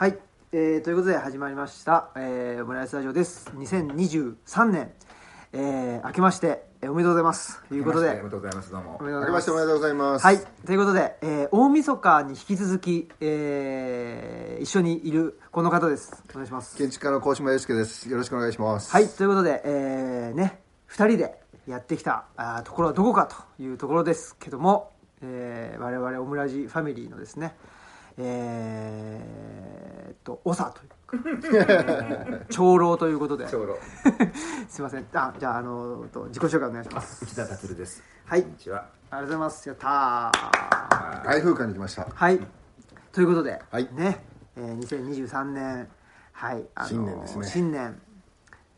はい、えー、ということで始まりました、えー、オムライスラジオです。2023年、えー、明けまして、えーおめでとうございます。ということで。おめでとうございます。どうも。おめでとう明ございます。けましておめでとうございます。はい。ということで、えー、大晦日に引き続き、えー、一緒にいるこの方です。お願いします。建築家の高島祐介です。よろしくお願いします。はい、ということで、えー、ね、二人でやってきたあーところはどこかというところですけども、えー、我々オムラジファミリーのですね、えーっと、長という 長老ということで、長老 すいません。あ、じゃあ、あの、と自己紹介お願いします。内田達ですはいこんにちはありがとうございます。やったー。外風館に来ました。はい。ということで、はいね、えー、2023年、はい、あの新年ですね新年。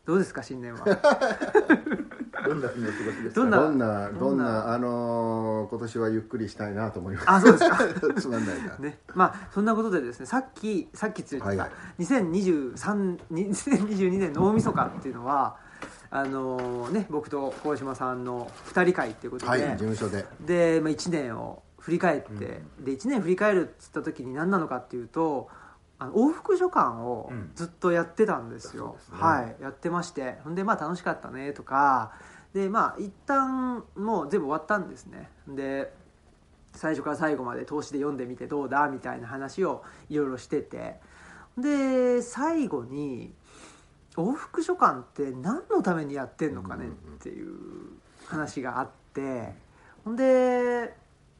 どうですか、新年は？どんな日の過ごしですか？どんなどんな、んんなな、あのー今年はゆっくりしたいなと思います。あ、そうですか。つまんないな。ね、まあそんなことでですねさっきさっきついてた、はいはい。2023 2022年の大晦日っていうのはあのね僕と鴻島さんの2人会っていうことで、はい、事務所で。で、まあ、1年を振り返って、で1年振り返るっつった時に何なのかっていうとあの往復書簡をうん。ずっとやってたんですよ、そうですね。はい。やってまして。ほんでまあ楽しかったねとかでまあ一旦もう全部終わったんですね。で最初から最後まで投資で読んでみてどうだみたいな話をいろいろしてて。で最後に往復書簡って何のためにやってんのかねっていう話があって。ほんで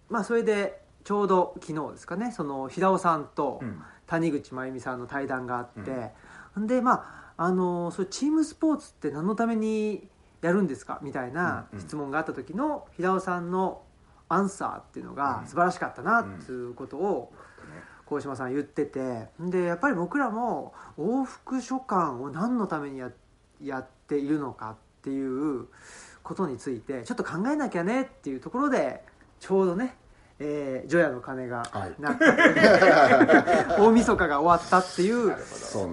まあそれでちょうど昨日ですかねその平尾さんとうん。谷口真由美さんの対談があって、ほんでまああのそれチームスポーツって何のためにやるんですか？みたいな質問があった時の平尾さんのアンサーっていうのがうん。素晴らしかったなっていうことを鴻島さん言っててでやっぱり僕らも往復書簡を何のためにややっているのかっていうことについてちょっと考えなきゃねっていうところでちょうどねえー、除夜の鐘がはい。鳴った、大晦日が終わったっていう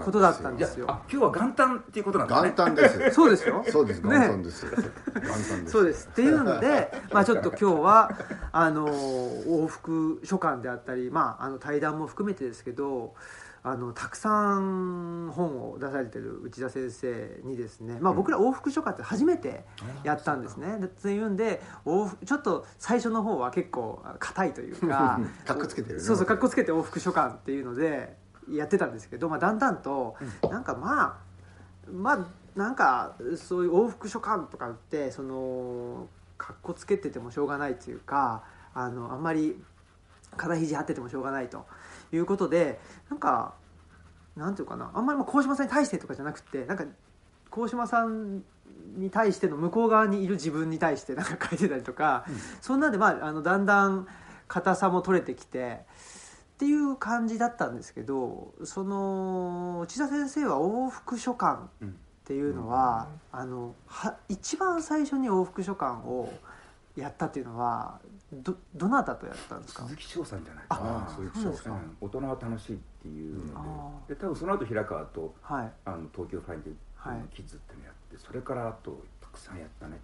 ことだったんですよ。あ今日は元旦っていうことなんだね。元旦です。そうですよ。そうです、元ね。旦です。元旦です。そうです。っていうので、まあ、ちょっと今日はあの往復書簡であったり、まあ、あの対談も含めてですけどあのたくさん本を出されてる内田先生にですね、まあ、僕ら往復書簡って初めてやったんですね。でっていうんで往復ちょっと最初の方は結構硬いというかかっこつけてるね。そうそうかっこつけて往復書簡っていうのでやってたんですけど、まあ、だんだんとなんかまあまあなんかそういう往復書簡とかってそのかっこつけててもしょうがないというかあのあんまり肩肘張っててもしょうがないということでなんかなんていうかなあんまりもう鴻島さんに対してとかじゃなくてなんか鴻島さんに対しての向こう側にいる自分に対してなんか書いてたりとか、そんなんでまああのだんだん硬さも取れてきてっていう感じだったんですけどその内田先生は往復書簡うんっていうのは,、あのは一番最初に往復書簡をやったっていうのはどどなたとやったんですか？鈴木翔さんじゃないかな。ああ、そういうそうですかう。ん大人は楽しいっていうあので。で多分その後平川とはい。あの東京ファインデはい。ーキッズっていうのやってそれからあとたくさんやったね。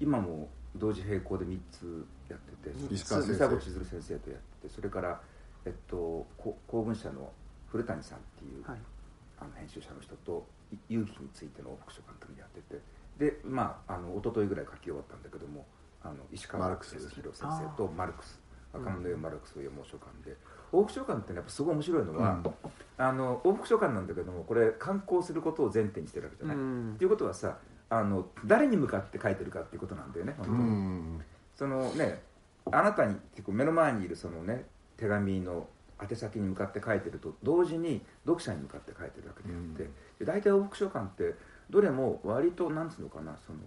今も同時並行で3つやってて石川千鶴先生とやっててそれから、えっと、こ公文社の古谷さんっていう、はい。あの編集者の人とい勇気についての往復書簡というのをやってて。でまああの一昨日ぐらい書き終わったんだけどもあの石川マルクス哲弘先生とマルクス。若者のマルクスを読もう書簡で往復書簡ってねやっぱすごい面白いのは、あの往復書簡なんだけどもこれ刊行することを前提にしてるわけじゃない。うん。っていうことはさあの誰に向かって書いてるかっていうことなんだよね本当うにん。そのねあなたに結構目の前にいるそのね手紙の宛先に向かって書いてると同時に読者に向かって書いてるわけであって、で大体往復書簡ってどれも割となんつうのかなその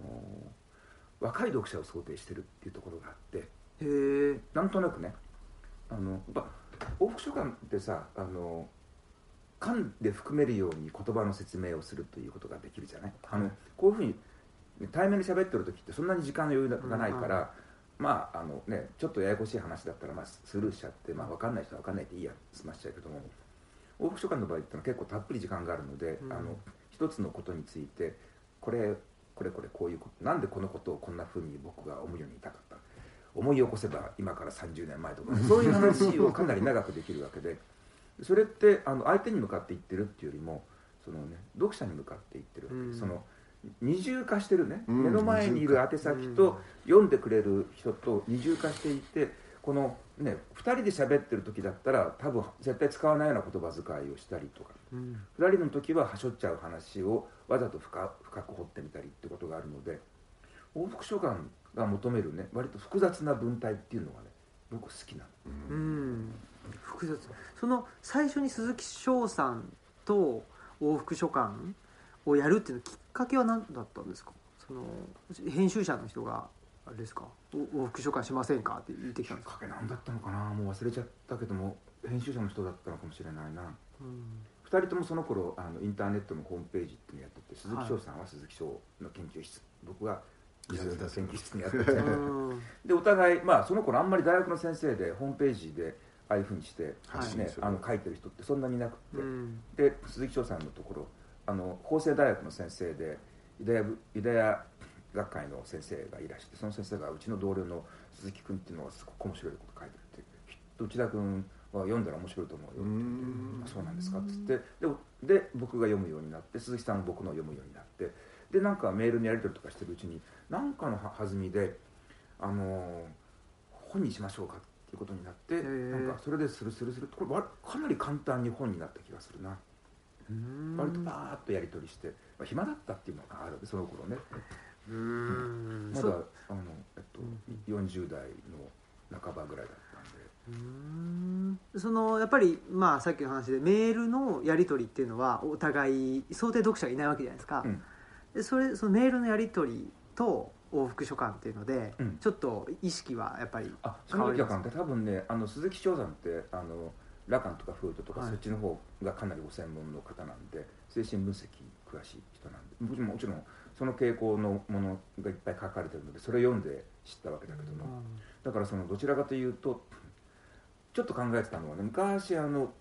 若い読者を想定してるっていうところがあってへえなんとなくねあのやっぱ往復書簡ってさあの噛んで含めるように言葉の説明をするということができるじゃない？あのこういうふうに対面で喋ってる時ってそんなに時間の余裕がないから、まああのねちょっとややこしい話だったらまあスルーしちゃって、まあ、分かんない人は分かんないでいいや済ましちゃうけども往復書簡の場合ってのは結構たっぷり時間があるので、うん。あの一つのことについてこれこれこれこういうことなんでこのことをこんなふうに僕が思うように言いたかった？思い起こせば今から30年前とかそういう話をかなり長くできるわけで。それってあの相手に向かって言ってるっていうよりもその、ね、読者に向かって言ってるわけ。で、うん。その二重化してるね、うん。目の前にいる宛先と読んでくれる人と二重化していてこのね2人で喋ってる時だったら多分絶対使わないような言葉遣いをしたりとか。うん2人の時ははしょっちゃう話をわざと深深く掘ってみたりってことがあるので往復書簡が求めるね割と複雑な文体っていうのがね僕好きなの。うん。複雑。その最初に鈴木翔さんと往復書簡をやるっていうのきっかけは何だったんですか？その編集者の人が。あれですか？お往復書簡しませんか？って言ってきたんですか、きっかけなんだったのかな？もう忘れちゃったけども編集者の人だったのかもしれないな。うん。2人ともその頃あのインターネットのホームページっていうのやってて鈴木翔さんは鈴木翔の研究室、僕は石田さんの研究室にやっててうん。でお互いまあその頃あんまり大学の先生でホームページでああいうふうにして、ね発信するあの書いてる人ってそんなにいなくって、うん。で鈴木翔さんのところあの法政大学の先生でユダヤ部ユダヤ学会の先生がいらしてその先生がうちの同僚の鈴木君っていうのがすごく面白いこと書いてるってきっと内田君は読んだら面白いと思うようってん。あそうなんですかっつってでで僕が読むようになって鈴木さんも僕のを読むようになってでなんかメールのやり取りとかしてるうちに何かのは弾みであのー本にしましょうかっていうことになってなんかそれでするするするこれわかなり簡単に本になった気がするな。うん。割とバーッとやり取りして、まあ、暇だったっていうのがあるその頃ね。うんまだあの、えっとう40代の半ばぐらいだったんで。うん。そのやっぱりまあさっきの話でメールのやり取りっていうのはお互い想定読者がいないわけじゃないですか、うん。でそれそのメールのやり取りと往復書簡っていうので、うん。ちょっと意識はやっぱりあその時は多分ねあの鈴木翔さんってあのラカンとかフードとか、はい。そっちの方がかなりご専門の方なんで精神分析詳しい人なんでもちろんもちろんその傾向のものがいっぱい書かれてるのでそれを読んで知ったわけだけども、だからそのどちらかというとちょっと考えてたのはね昔あの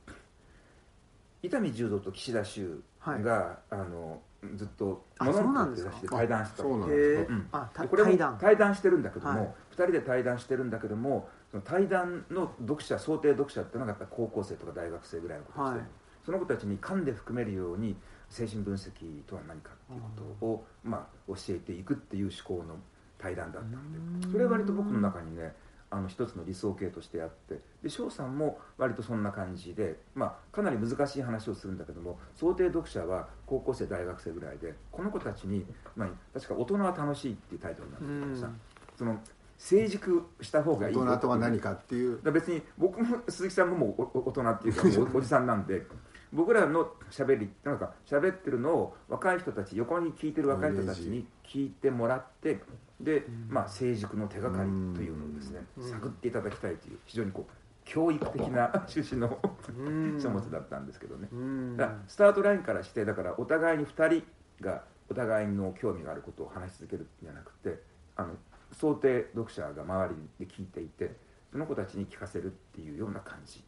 伊丹十三と岸田修が、あのずっと「あモノそうなんですか？ノクって雑誌で対談してたんでこれも対談。してるんだけども、はい。2人で対談してるんだけどもその対談の読者想定読者っていうのがやっぱり高校生とか大学生ぐらいの子たちで、はい。その子たちに噛んで含めるように精神分析とは何かっていうことを、まあ、教えていくっていう思考の対談だったんで。それは割と僕の中にねあの一つの理想形としてあって。で翔さんも割とそんな感じで、まあ、かなり難しい話をするんだけども想定読者は高校生大学生ぐらいでこの子たちに、まあ、確か「大人は楽しい」っていうタイトルなんだけどさ、その成熟した方がいいよ大人とは何かっていう。別に僕も鈴木さんももう大人っていうかおじさんなんで 僕らの喋りなんか喋ってるのを若い人たち横に聞いてる若い人たちに聞いてもらってで、まあ、成熟の手がかりというのをですねうん。探っていただきたいという非常にこう教育的な趣旨のうん。書物だったんですけどね。うん。だからスタートラインからしてだからお互いに2人がお互いの興味があることを話し続けるんじゃなくてあの想定読者が周りで聞いていてその子たちに聞かせるっていうような感じ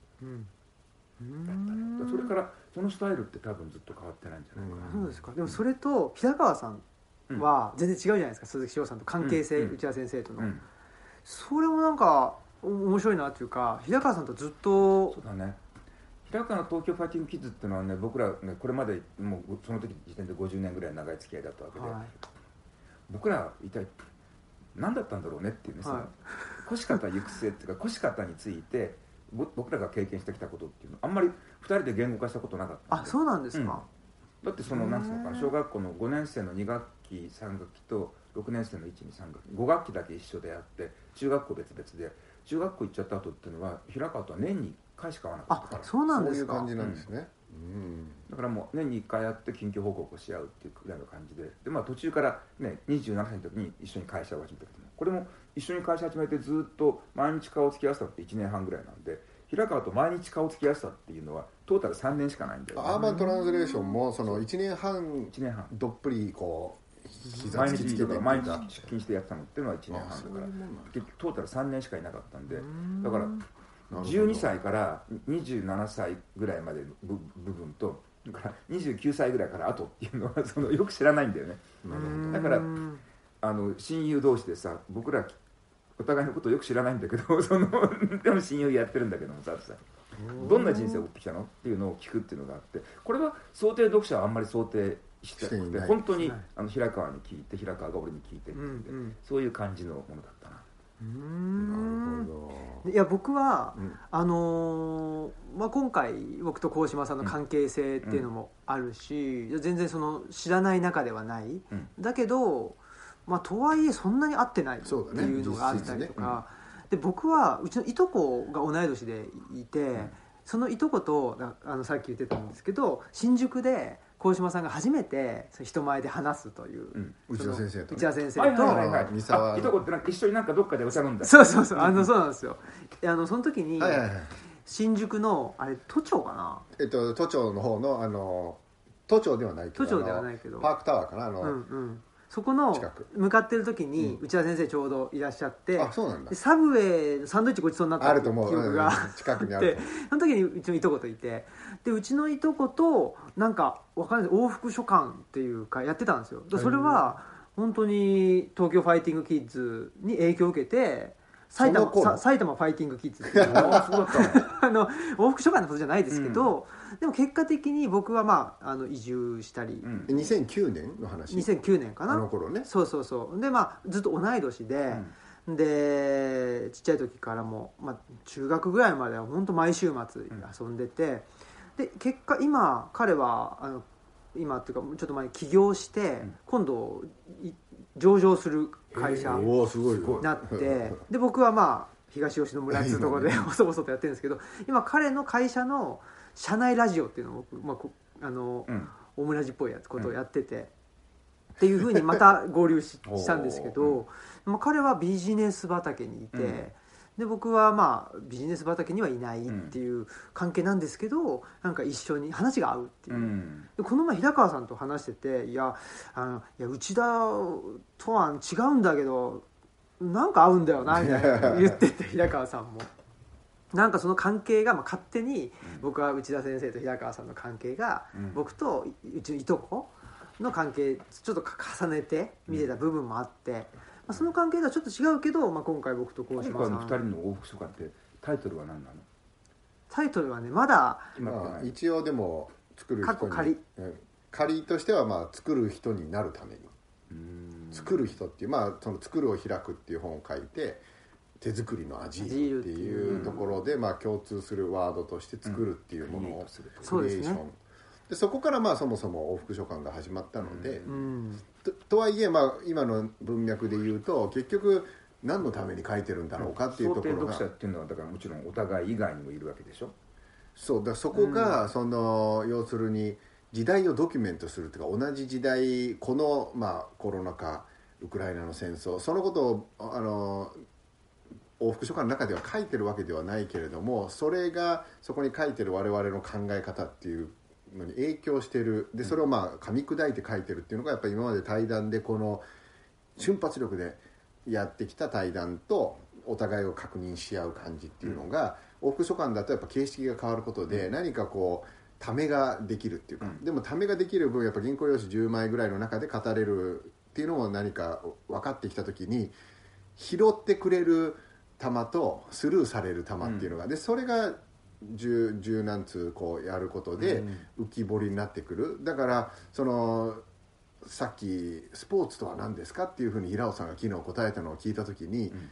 それからそのスタイルって多分ずっと変わってないんじゃないかな、そうですか。でもそれと平川さんは全然違うじゃないですか、鈴木翔さんと関係性、うん。内田先生との、うん。それもなんかお面白いなっていうか平川さんとずっとそうだね。平川の東京ファイティングキッズっていうのはね僕らねこれまでもうその時時点で50年ぐらい長い付き合いだったわけで、は僕ら一体何だったんだろうねっていうね、そのはい。腰方行く末っていうか腰方についてぼ僕らが経験してきたことっていうのあんまり2人で言語化したことなかったあそうなんですか、だってそのなんつうのか小学校の5年生の2学期3学期と6年生の123学期。5学期だけ一緒であって中学校別々で。中学校行っちゃった後っていうのは平川とは年に1回しか会わなかったから。あそうなんそうですか。いう感じなんですね。うんだからもう年に1回やって緊急報告をし合うっていうくらいの感じで。で、まあ、途中から、ね、27歳の時に一緒に会社を始めたけども。これも一緒に会社始めてずっと毎日顔をつき合わせたって1年半ぐらいなんで平川と毎日顔をつき合わせたっていうのはトータル3年しかないんだよ、ね、アーバントランスレーションもその1年半1年半。どっぷりこう膝毎突きつけて毎日出勤してやってたのっていうのは1年あ半だから。結局トータル3年しかいなかったんで。うん。だから12歳から27歳ぐらいまでの部部分とだから29歳ぐらいから後っていうのは そのよく知らないんだよね。だからうん。あの親友同士でさ僕らお互いのことをよく知らないんだけど そのでも親友やってるんだけどもささどんな人生を送ってきたのっていうのを聞くっていうのがあってこれは想定読者はあんまり想定してなくてしていない。本当にはいあの平川に聞いて平川が俺に聞いてってうん。そういう感じのものだったなるほど。いや僕は、うん。あのーまあ、今回僕と鴻島さんの関係性っていうのもあるし、全然その知らない中ではない、うん。だけど、まあ、とはいえそんなに会ってないっていうのがあったりと実質か、で僕はうちのいとこが同い年でいて、そのいとことなあのさっき言ってたんですけど新宿で鴻島さんが初めて人前で話すという、うん。内田先生とね。内田先生と、はいはいはい。はい三沢。あいとこってなんか一緒になんかどっかでお茶飲んだ。そうそう。そうあのそうなんですよ。あのその時に、はいはいはい。新宿のあれ都庁かな？えっと都庁の方のあの都庁ではないけど都庁ではないけど。パークタワーかな？あの、うんうんそこの向かってる時にうん。内田先生ちょうどいらっしゃって、あそうなんだ。でサブウェイサンドイッチごちそうになったあると思う。記憶がうん近くにあると思う。その時にうちのいとこといてでうちのいとことなんかわかんない往復書館っていうかやってたんですよ。でそれは本当に東京ファイティングキッズに影響を受けて埼玉埼玉ファイティングキッズっていうの あの往復書館のことじゃないですけど、でも結果的に僕はまああの移住したり、うん。2009年の話。2009年かな。あの頃ね。そうそうそう。でまあずっと同い年で、でちっちゃい時からも、まあ、中学ぐらいまでは本当毎週末遊んでて、で結果今彼はあの今っていうかちょっと前に起業して、ん。今度い上場する会社になって。で僕はまあ東吉野村っていうところで今細々とやってるんですけど今彼の会社の社内ラジオっていうのを僕、まあこあのうん。オムラジっぽいやつことをやってて、っていうふうにまた合流ししたんですけど、まあ、彼はビジネス畑にいて、うん。で僕はまあビジネス畑にはいないっていう関係なんですけどなんか一緒に話が合うっていう。う、ん。でこの前平川さんと話してて「いやあのいや内田とは違うんだけどなんか合うんだよな」みたいな言ってて平川さんも。なんかその関係がまあ勝手に僕は内田先生と平川さんの関係がうん。僕とうちのいとこの関係ちょっと重ねて見てた部分もあって、まあ、その関係とはちょっと違うけど、まあ、今回僕と鴻今島さん。回の二人の往復書館ってタイトルは何なの？タイトルはねまだ一応でも作る人に過去仮。うん仮としてはまあ作る人になるために。うん。作る人っていうまあその作るを開くっていう本を書いて手作りの味っていうところでまあ共通するワードとして作るっていうものをクリエーション。でそこからまあそもそも往復書館が始まったので、うん。ととはいえまあ今の文脈で言うと結局何のために書いてるんだろうかっていうところが。っていうのはだからもちろんお互い以外にもいるわけでしょ？そうだそこがその要するに時代をドキュメントするというか同じ時代このまあコロナ禍ウクライナの戦争そのことをあの往復書館の中では書いてるわけではないけれどもそれがそこに書いてる我々の考え方っていうのに影響してる。でそれをまあ噛み砕いて書いてるっていうのがやっぱり今まで対談でこの瞬発力でやってきた対談とお互いを確認し合う感じっていうのが、往復書簡だとやっぱ形式が変わることで何かこうためができるっていうか、うん。でもためができる分やっぱ原稿用紙10枚ぐらいの中で語れるっていうのも何か分かってきた時に拾ってくれる玉とスルーされる玉っていうのが、でそれが十十何通こうやることで浮き彫りになってくる。だからそのさっき「スポーツとは何ですか?」っていうふうに平尾さんが昨日答えたのを聞いた時に、ん。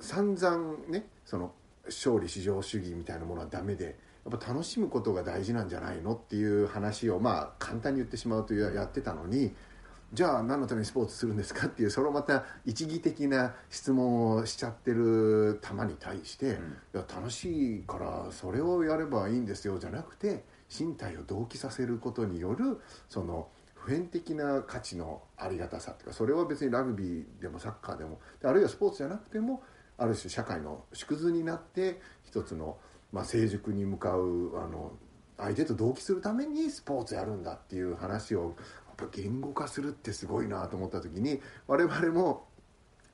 散々ねその勝利至上主義みたいなものはダメでやっぱ楽しむことが大事なんじゃないのっていう話をまあ簡単に言ってしまうとややってたのにじゃあ何のためにスポーツするんですかっていうそれをまた一義的な質問をしちゃってる球に対して、いや楽しいからそれをやればいいんですよじゃなくて身体を同期させることによるその普遍的な価値のありがたさっていうかそれは別にラグビーでもサッカーでもであるいはスポーツじゃなくてもある種社会の縮図になって一つの、まあ、成熟に向かうあの相手と同期するためにスポーツやるんだっていう話をぱ言語化するってすごいなと思った時に我々も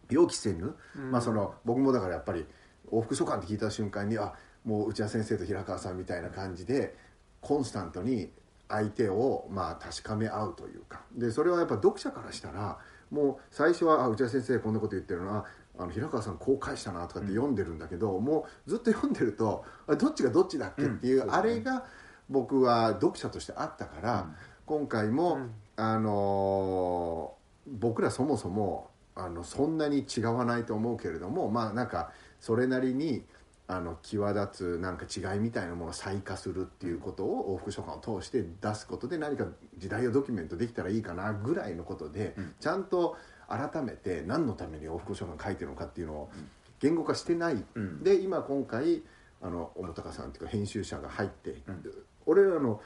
予期せぬ、まあ、その僕もだからやっぱり往復書簡って聞いた瞬間にあもう内田先生と平川さんみたいな感じでコンスタントに相手をまあ確かめ合うというか。でそれはやっぱ読者からしたらもう最初はあ内田先生こんなこと言ってるなああの平川さんこう返したなとかって読んでるんだけど、もうずっと読んでるとどっちがどっちだっけっていう、うん。あれが僕は読者としてあったから、うん。今回も、うんあのー僕らそもそもあのそんなに違わないと思うけれどもまあなんかそれなりにあの際立つなんか違いみたいなものを細化するっていうことを往復書簡を通して出すことで何か時代をドキュメントできたらいいかなぐらいのことで、うん。ちゃんと改めて何のために往復書簡書いてるのかっていうのを言語化してない、うん。で今今回あの小野高さんっていうか編集者が入って、うん。俺らの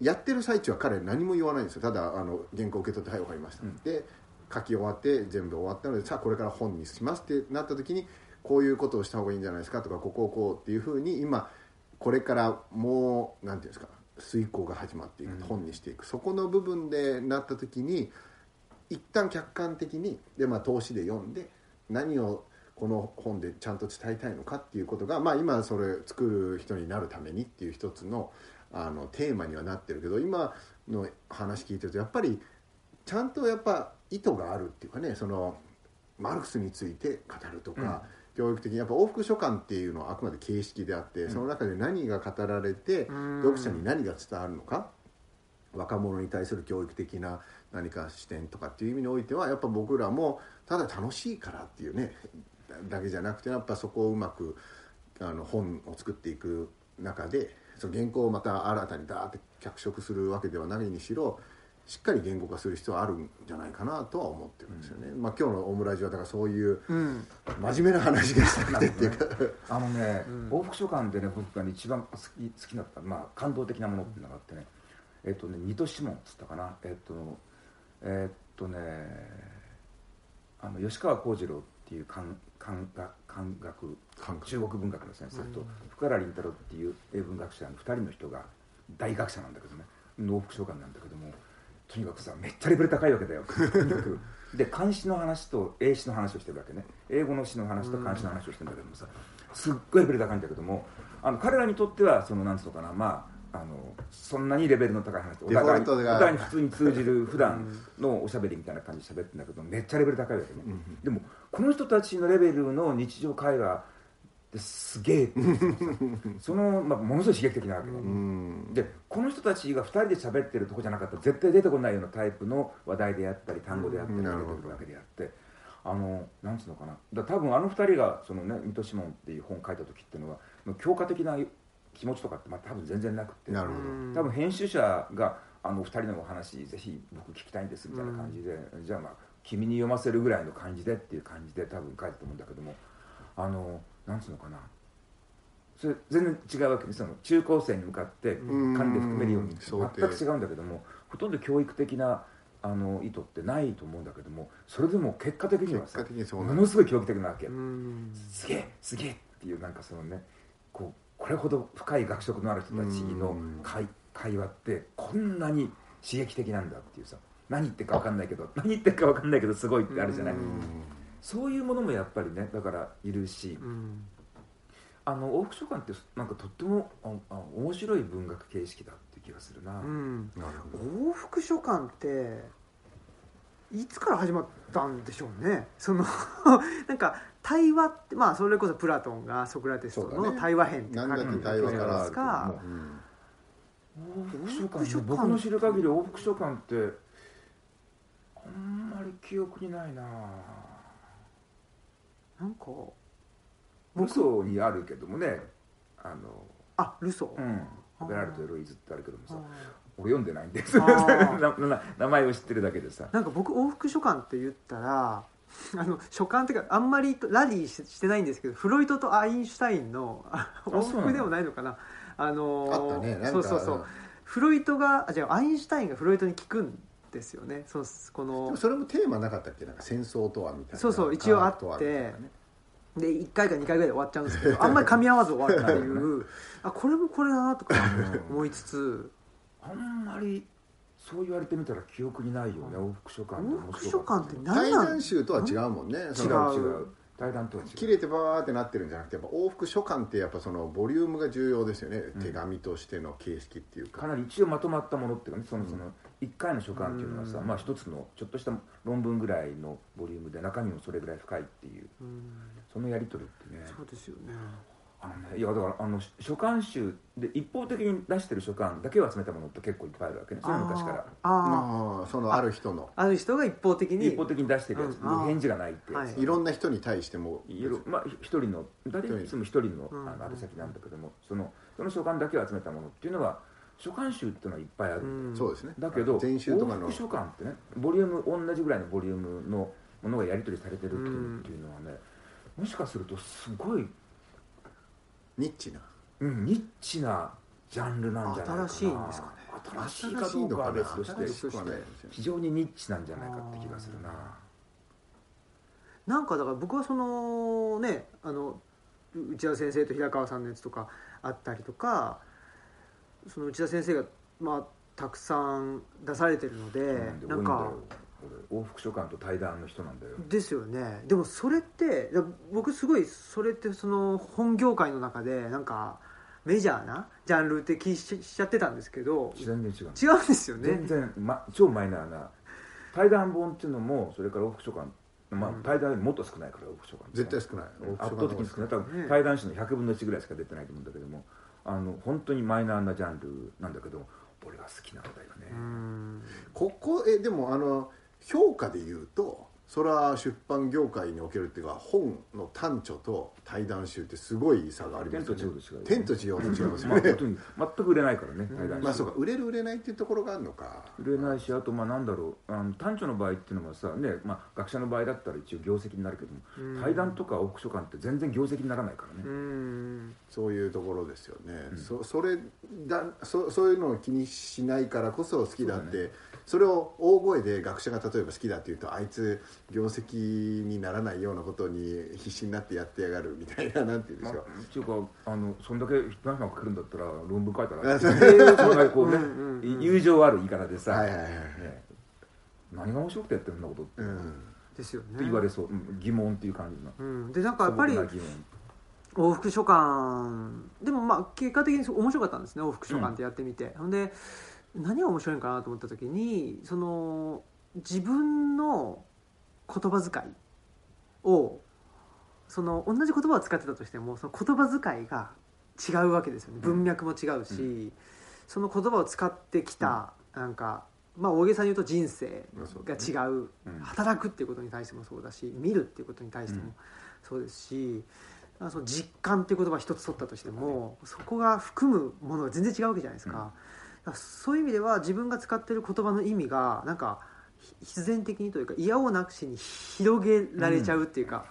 やってる最中は彼何も言わないんですよ。ただあの原稿受け取って「はい分かりました」うん。で書き終わって全部終わったのでさあこれから本にしますってなった時にこういうことをした方がいいんじゃないですかとかここをこうっていうふうに今これからもうなんていうんですか遂行が始まっていく、うん。本にしていく。そこの部分でなった時に一旦客観的にで、まあ、投資で読んで何をこの本でちゃんと伝えたいのかっていうことが、まあ、今それ作る人になるためにっていう一つのあのテーマにはなってるけど今の話聞いてるとやっぱりちゃんとやっぱ意図があるっていうかねそのマルクスについて語るとか、教育的にやっぱ往復書簡っていうのはあくまで形式であって、ん。その中で何が語られて、うん。読者に何が伝わるのか若者に対する教育的な何か視点とかっていう意味においてはやっぱ僕らもただ楽しいからっていうねだけじゃなくてやっぱそこをうまくあの本を作っていく中でその原稿をまた新たにダーって脚色するわけではないにしろしっかり言語化する必要はあるんじゃないかなとは思ってるんですよね、まあ今日のオムラジはだからそういううん。真面目な話がしたくて。っていうか、あのね、うん。往復書簡でね僕がね一番好き好きだった、まあ、感動的なものっていうのがあってね、えっとね水戸シモンっつったかな。えっとえっとねあの吉川幸次郎っていう漢漢学漢学感覚。中国文学の先生と、うん。福原凛太郎っていう英文学者の2人の人が大学者なんだけどね。往復書簡なんだけどもとにかくさめっちゃレベル高いわけだよ。とにかく。で漢詩の話と英詩の話をしてるわけね。英語の詩の話と漢詩の話をしてるんだけどもさすっごいレベル高いんだけどもあの彼らにとってはそのなんつうのかなまああのそんなにレベルの高い話お互いお互いに普通に通じる普段のおしゃべりみたいな感じで喋ってるんだけどめっちゃレベル高いわけね、うんでもこの人たちのレベルの日常会話ってすげえって その、まあ、ものすごい刺激的なわけね、うん。でこの人たちが2人で喋ってるとこじゃなかったら絶対出てこないようなタイプの話題であったり単語であったり出てくるわけであって。あのなんつうのかな。だ多分あの2人がそのね水戸シモンっていう本を書いた時っていうのは強化的な気持ちとかってまあ多分全然なくてなるほど。多分編集者があの2人のお話ぜひ僕聞きたいんですみたいな感じで、じゃあまあ君に読ませるぐらいの感じでっていう感じで多分書いたと思うんだけどもあのなんつうのかな。それ全然違うわけですその中高生に向かってうん。管理含めるように全く違うんだけどもほとんど教育的なあの意図ってないと思うんだけどもそれでも結果的にはさものすごい教育的なわけ、うん。すげえすげえっていうなんかそのねこうこれほど深い学識のある人たちのうん。会会話ってこんなに刺激的なんだっていうさ何言ってるか分かんないけど何言ってるか分かんないけどすごいってあるじゃない、うん。そういうものもやっぱりねだからいるしうん。あの往復書簡ってなんかとってもああ面白い文学形式だっていう気がするな、往復書簡っていつから始まったんでしょうね。その なんか対話ってまあそれこそプラトンがソクラテスとの対話編って書何だって対話からあるけどかもうん往復書簡往復書簡僕の知る限り往復書簡ってあんまり記憶にないな。なんかルソーにあるけどもね。あのあルソー、うん。ベラルト・エロイズってあるけどもさ。あ俺読んでないんです。名前を知ってるだけでさ。ーなんか僕往復書簡って言ったらあの書簡っていうかあんまりラリーししてないんですけどフロイトとアインシュタインのあ往復でもないのかな。あのね。そうそうそう。フロイトがあじゃあアインシュタインがフロイトに聞くんですよね。そうこでのもそれもテーマなかったっけなんか戦争とはみたいな。そうそう一応あってね。で1回か2回ぐらいで終わっちゃうんですけどあんまり噛み合わず終わるっていう。あこれもこれだなとか思いつつあんまりそう言われてみたら記憶にないよね往復書簡って往復書簡って何対なん？談集とは違うもんね。そ違のう。違う。対談とは違う。切れてバーってなってるんじゃなくてやっぱ往復書簡ってやっぱそのボリュームが重要ですよね、うん。手紙としての形式っていうか。かなり一応まとまったものっていうかねそのうん。その1回の書簡っていうのはさ、うん。まあ一つのちょっとした論文ぐらいのボリュームで中身もそれぐらい深いっていううん。そのやり取りってね。そうですよねあのねいやだからあの書簡集で一方的に出してる書簡だけを集めたものって結構いっぱいあるわけね。それは昔から。あー。あそのある人の。ーある人が一方的に。一方的に出してるやつ、うん。返事がないってやつ、はい。いろんな人に対しても。いろまあ一人の大体いつも一人のうん。あの宛先なんだけどもそのその書簡だけを集めたものっていうのは書簡集っていうのはいっぱいある、うん。そうですね。だけど全集とかの。書簡ってねボリューム同じぐらいのボリュームのものがやり取りされてるっていうのっていうのはね、もしかするとすごい、ニッチな。うん、ニッチなジャンルなんじゃないかな。新しいんですかね。新しいかどうかは別として非常にニッチなんじゃないかって気がするな。なんかだから僕はそのねあの内田先生と平川さんのやつとかあったりとかその内田先生がまあたくさん出されてるので、うんなんか俺往復書簡と対談の人なんだよですよねでもそれって僕すごいそれってその本業界の中でなんかメジャーなジャンルって気しちゃってたんですけど全然違う違うんですよね全然、ま、超マイナーな対談本っていうのもそれから往復書簡まあ、対談もっと少ないから往復書簡絶対少ない圧倒的に少ない多分対談誌の100分の1ぐらいしか出てないと思うんだけどもあの本当にマイナーなジャンルなんだけど俺が好きなんだよね、ここえでもあの評価で言うとそれは出版業界におけるっていうか本の短著と対談集ってすごい差がありますよね。天と地うと違いますまあ、よね本当に全く売れないからね対談誌まあそうか。売れる売れないっていうところがあるのか。売れないしあとまあなんだろう。あの短著の場合っていうのはさね、まあ、学者の場合だったら一応業績になるけども、うん。対談とか往復書簡って全然業績にならないからね、うん。そういうところですよね、うんそそれだそそういうのを気にしないからこそ好きだってそ,、れを大声で学者が例えば好きだって言うとあいつ業績にならないようなことに必死になってやってやがるみたいななんて言うんでまあしょう、っていうかあのそんだけ何万かけるんだったら論文書いたらこう。ね、うんうんうん。友情ある言い方でさ、はいはいはい。はいね何が面白くてやってるんだことって,、うん。ですよね。って言われそう、うん疑問っていう感じの。うん、でなんかやっぱり往復書簡でもまあ結果的に面白かったんですね往復書簡ってやってみて、ほんで何が面白いのかなと思った時にその自分の言葉遣いをその同じ言葉を使ってたとしてもその言葉遣いが違うわけですよね。文脈も違うし、その言葉を使ってきた、なんかまあ大げさに言うと人生が違う、うん。働くっていうことに対してもそうだし見るっていうことに対してもうん。そうですし、あその実感っていう言葉一つ取ったとしてもそこが含むものが全然違うわけじゃないですか,、そういう意味では自分が使ってる言葉の意味がなんかひ必然的にというか嫌をなくしに広げられちゃうっていうか、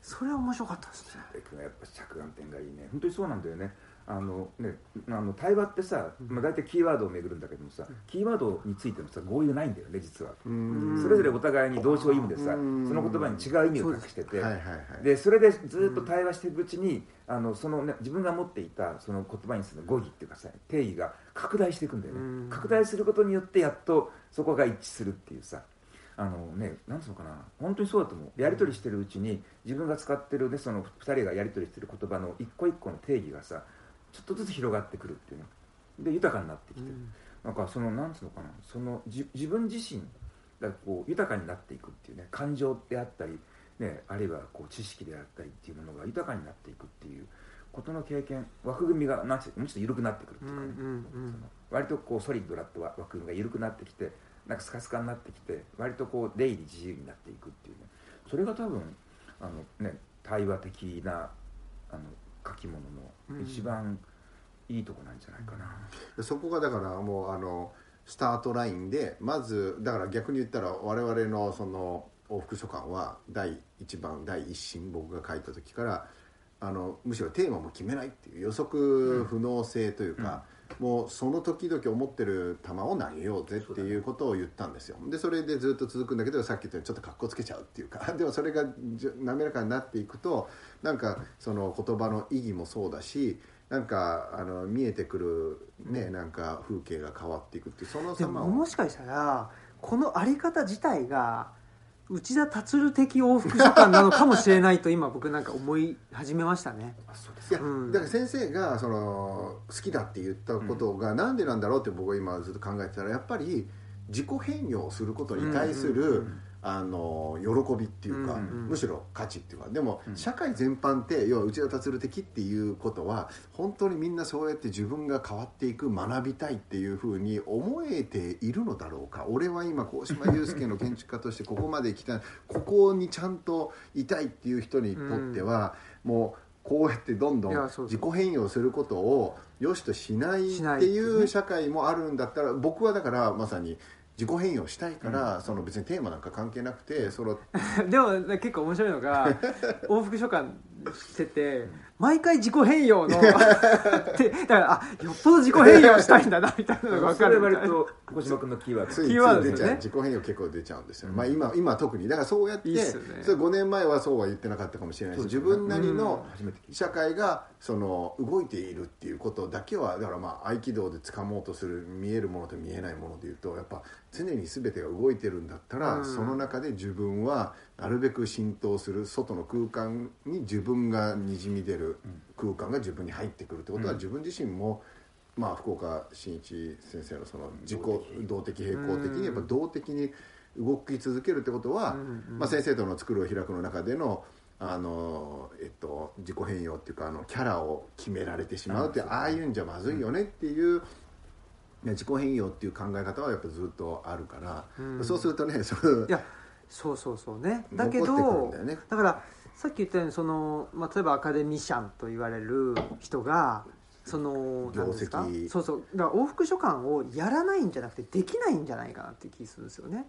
それは面白かったですね。やっぱ着眼点がいいね。本当にそうなんだよねあのねあの対話ってさ、まあ、大体キーワードを巡るんだけどもさ、キーワードについてもさ合意ないんだよね実は、うん。それぞれお互いに同調異義でさ、うん。その言葉に違う意味を隠してて、はいはいはい。でそれでずっと対話していくうちに、あのそのね、自分が持っていたその言葉にする語義っていうかさ定義が拡大していくんだよね、うん。拡大することによってやっとそこが一致するっていうさあのねなんつうのかな本当にそうだと思う。やり取りしてるうちに自分が使ってるねその2人がやり取りしてる言葉の一個一個の定義がさちょっとずつ広がってくるっていうねで豊かになってきて、なんかそのなんつうのかな。そのじ自分自身がこう豊かになっていくっていうね感情であったり、ね、あるいはこう知識であったりっていうものが豊かになっていくっていうことの経験枠組みがなんつうもうちょっと緩くなってくるっていうかね、うんうんうん。その割とこうソリッドだった枠組みが緩くなってきてなんかスカスカになってきて割とこう出入り自由になっていくっていうね。それが多分あの、ね、対話的なあの書き物の一番いいとこなんじゃないかな。そこがだからもうあのスタートラインでまずだから逆に言ったら我々のその往復書簡は第一番第一審僕が書いた時からあのむしろテーマも決めないっていう予測不能性というか、もうその時々思ってる球を投げようぜっていうことを言ったんですよ。でそれでずっと続くんだけどさっき言ったようにちょっとかっこつけちゃうっていうかでもそれが滑らかになっていくとなんかその言葉の意義もそうだしなんかあの見えてくるね、なんか風景が変わっていくっていうそので様を。ももしかしたらこのあり方自体が内田達的往復書簡なのかもしれないと今僕なんか思い始めましたね。あそうですいや、うん。だから先生がその好きだって言ったことがなんでなんだろうって僕は今ずっと考えてたらやっぱり自己変容することに対する、うんうんあの喜びっていうか、うんうん。むしろ価値っていうか。でも、うん。社会全般って要は内田達的っていうことは本当にみんなそうやって自分が変わっていく学びたいっていうふうに思えているのだろうか。俺は今鴻島祐介の建築家としてここまで来たここにちゃんといたいっていう人にとっては、もうこうやってどんどん自己変容することを良しとしないっていう社会もあるんだったら僕はだからまさに自己変容したいから、その別にテーマなんか関係なくてその でも結構面白いのが 往復書簡してて毎回自己変容の ってだからあよっぽど自己変容したいんだなみたいなのが分かる割と小島君のキーワード。ついつキーワードい出ちゃう、でね自己変容結構出ちゃうんですよ、まあ、今今は特にだからそうやっていいね。それ5年前はそうは言ってなかったかもしれないし、ね。自分なりの社会がその動いているっていうことだけはだからまあ合気道で掴もうとする見えるものと見えないものでいうとやっぱ常に全てが動いてるんだったら、うん。その中で自分はなるべく浸透する外の空間に自分がにじみ出る空間が自分に入ってくるってことは、うん。自分自身もまあ福岡伸一先生のその自己動的平衡的うん。にやっぱ動的に動き続けるってことは、まあ、先生との「作るを開く」の中でのあの、えっと、自己変容っていうかあのキャラを決められてしまうってうんああいうんじゃまずいよねっていう。ね自己変容っていう考え方はやっぱずっとあるから、うん。そうするとねそのいやそうそうそうね。だけどだよね。だからさっき言ったようにその、まあ、例えばアカデミシャンと言われる人がその業績。そうそう。だから往復書簡をやらないんじゃなくてできないんじゃないかなって気するんですよね。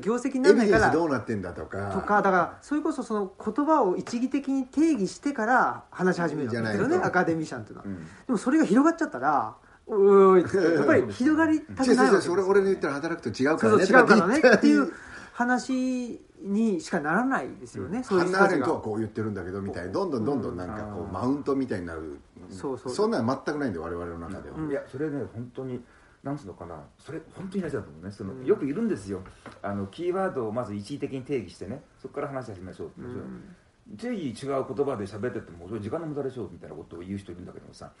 業績になエビデンスらないからどうなってんだとか。とかだからそれこそその言葉を一義的に定義してから話し始めるんですよじゃないと。ねアカデミシャンっていうのは、うん。でもそれが広がっちゃったらおい やっぱり広がりたくないわけですよ。それ俺の言ったら働くと違うからね。そう違うからねっていう話にしかならないですよね、そういうハンナ・ア人たちが。ーレントはこう言ってるんだけどみたいにどんどんどんどんなんかこううん。マウントみたいになる。そうそう。そんなの全くないんで我々の中では、うん。いやそれね本当になんつうのかなそれ本当に大事だと思うねその、うん。よくいるんですよ。あのキーワードをまず一時的に定義してねそこから話し始めましょうって、うん。定義違う言葉で喋っててもそれ時間の無駄でしょうみたいなことを言う人いるんだけどもさ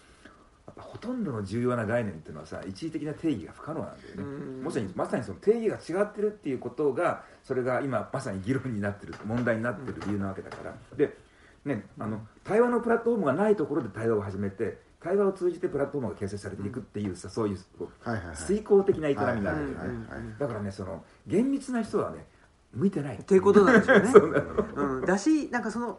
ほとんどの重要な概念っていうのはさ一時的な定義が不可能なんだよね、うん。まさにまさにその定義が違ってるっていうことがそれが今まさに議論になってる問題になってる理由なわけだから。で、ね、あの対話のプラットフォームがないところで対話を始めて対話を通じてプラットフォームが形成されていくっていうさそういう遂行的な営みになるんだよね、だからねその厳密な人はね向いてない。っていうことなんですよね。そうなの。うん、だしなんかその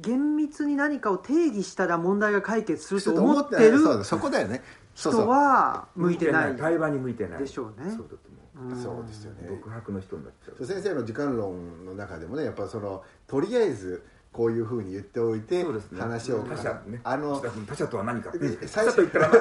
厳密に何かを定義したら問題が解決すると思ってるそうだそこだよね。人は向いてない。対話に向いてない。でしょうね。そうだと思う。うん。そうですよね。独白の人になっちゃう先生の時間論の中でもねやっぱそのとりあえずこういうふうに言っておいて、そうですね。話を他者ね。あの他者とは何か最初者と言ったらまあ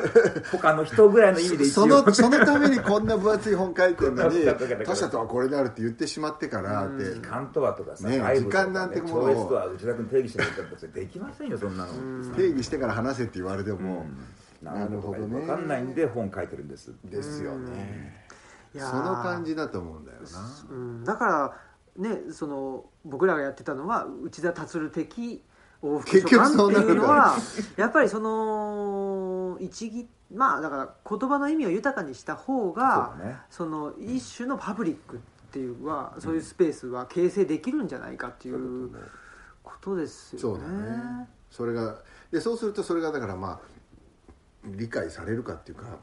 他の人ぐらいの意味で一応。そのそのためにこんな分厚い本書いてるのに 他者とはこれであるって言ってしまってからって、うん時間とはとかさ、ね時間なんてものを。とは内田君定義してるってそれできませんよそんなの、うん定義してから話せって言われても、うん。なるほどね。分かんないんで本書いてるんです。ですよね、その感じだと思うんだよな。うん、だからねその僕らがやってたのは内田達的往復書結局簡っていうのはやっぱりその一義まあだから言葉の意味を豊かにした方がそね。その一種のパブリックっていうはそういうスペースは形成できるんじゃないかっていうことですよね。そうだね。それがでそうするとそれがだからまあ理解されるかっていうか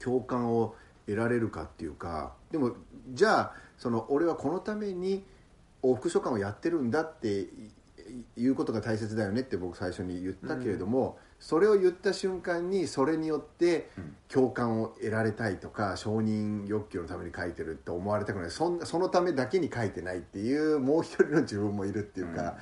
共感を得られるかっていうかでもじゃあその俺はこのために往復書簡をやってるんだっていいうことが大切だよねって僕最初に言ったけれども、それを言った瞬間にそれによってうん。共感を得られたいとか承認欲求のために書いてると思われたくない。そんそのためだけに書いてないっていうもう一人の自分もいるっていうか、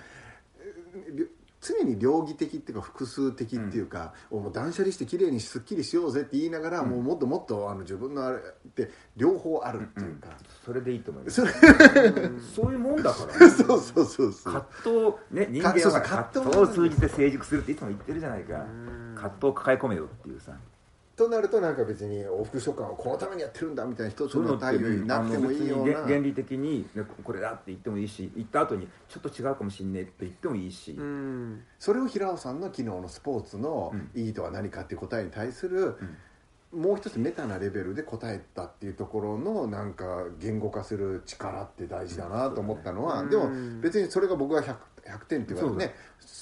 常に両義的っていうか複数的っていうか、う断捨離して綺麗にすっきりしようぜって言いながら、もうもっともっとあの自分のあれって両方あるっていうか、それでいいと思います。そういうもんだから。そうそうそうそう。葛藤ね人間は葛藤を通じて成熟するっていつも言ってるじゃないか。葛藤を抱え込めよっていうさとなるとなんか別に往復書簡をこのためにやってるんだみたいな一つの態度になってもいいようなあの別に原理的に、ね、これだって言ってもいいし言った後にちょっと違うかもしんねえって言ってもいいし、うん。それを平尾さんの昨日のスポーツの意義とは何かっていう答えに対する、もう一つメタなレベルで答えたっていうところのなんか言語化する力って大事だなと思ったのは、うん。でも別にそれが僕が 100, 100点って言われてね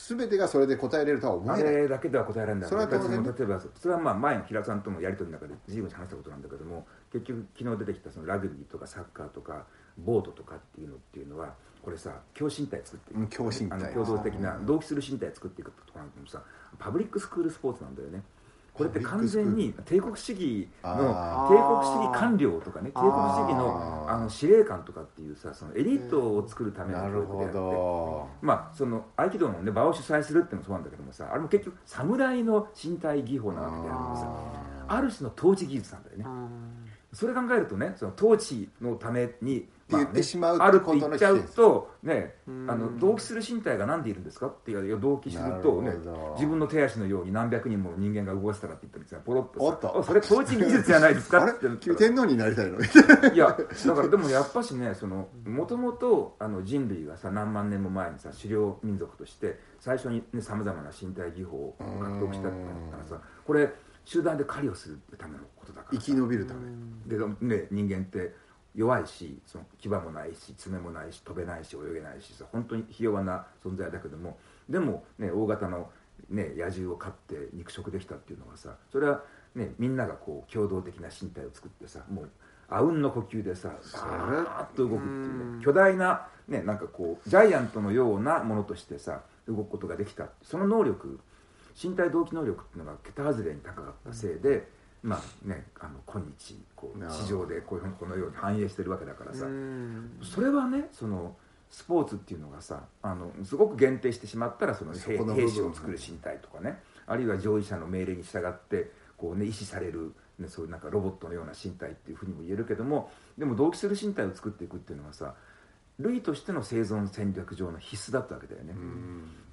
全てがそれで答えれるとは思あえない。れだけでは答えられない。それは当然。ね例えばそれはまあ前の平さんとのやり取りの中で随分話したことなんだけども結局昨日出てきたそのラグビーとかサッカーとかボートとかっていうのっていうのはこれさ共身体作っていく。うん共身体。あの共同的な同期する身体作っていくとこなんだけどさパブリックスクールスポーツなんだよねこれって完全に帝国主義のあ帝国主義官僚とかね帝国主義のあの司令官とかっていうさそのエリートを作るためのなるほ教育であってどまあその合気道のね場を主催するっていうのもそうなんだけどもさあれも結局侍の身体技法なわけであるのさ。ある種の統治技術なんだよね。それ考えるとねその統治のために言ってしまうあるってことの言っちゃうとねうん。あの同期する身体が何でいるんですかっていう同期するとね自分の手足のように何百人もの人間が動かせたらって言ったらですねポロッとさおっとあそれ統治技術じゃないですかって天皇になりたいの？いやだからでもやっぱしねそのもともとあの人類がさ何万年も前にさ狩猟民族として最初にねさまざまな身体技法を獲得したってなったらさこれ集団で狩りをするためのことだから生き延びるため。でね人間って弱いしその牙もないし爪もないし飛べないし泳げないしさ本当にひ弱な存在だけどもでも、ね、大型の、ね、野獣を飼って肉食できたっていうのはさそれは、ね、みんながこう共同的な身体を作ってさもうあうんの呼吸でさバーッと動くっていううん。ね巨大な、ね、なんかこうジャイアントのようなものとしてさ動くことができたその能力身体動機能力っていうのが桁外れに高かったせいで、まあねあの今日こう市場でこういうこのように反映してるわけだからさ、うん。それはねそのスポーツっていうのがさあのすごく限定してしまったらその兵士を作る身体とかね。あるいは上位者の命令に従ってこう、ね、意思される、ね、そういうなんかロボットのような身体っていうふうにも言えるけどもでも同期する身体を作っていくっていうのはさ類としての生存戦略上の必須だったわけだよね。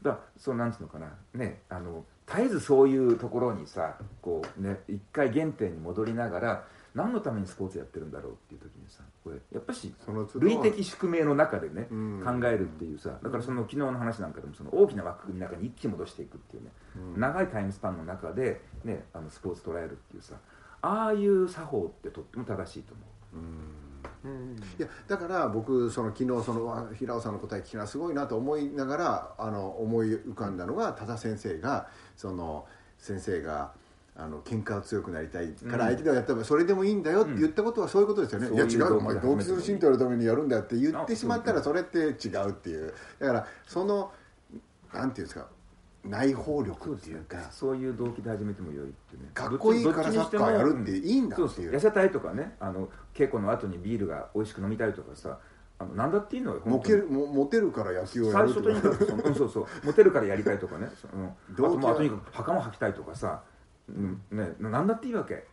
だそうなんつうのかな。ねあの絶えずそういうところにさこうね一回原点に戻りながら何のためにスポーツやってるんだろうっていう時にさこれやっぱし類的宿命の中でね、うん。考えるっていうさだからその昨日の話なんかでもその大きな枠組みの中に一気に戻していくっていうね、うん。長いタイムスパンの中で、ね、あのスポーツ捉えるっていうさああいう作法ってとっても正しいと思う。うん。いやだから僕その昨日そのわ平尾さんの答え聞きながらすごいなと思いながらあの思い浮かんだのが多田先生がその先生があの喧嘩が強くなりたいからうん。相手がやったらそれでもいいんだよって言ったことはそういうことですよね、う。んいや違そうお前動機する身体のためにやるんだって言ってしまったらあそれって違うっていう。だからそのなんていうんですか内包力っていうかそういう動機で始めても良いってね。かっこいいからサッカーやるっていいんだっていう。痩せたいとかねあの稽古の後にビールが美味しく飲みたいとかさあの何だっていいのよモケるもモテるから野球をやる最初とにかくその、うん、そうそう。モテるからやりたいとかね。そのあ動とまあとにかく袴履きたいとかさ、うんね、何だっていいわけ。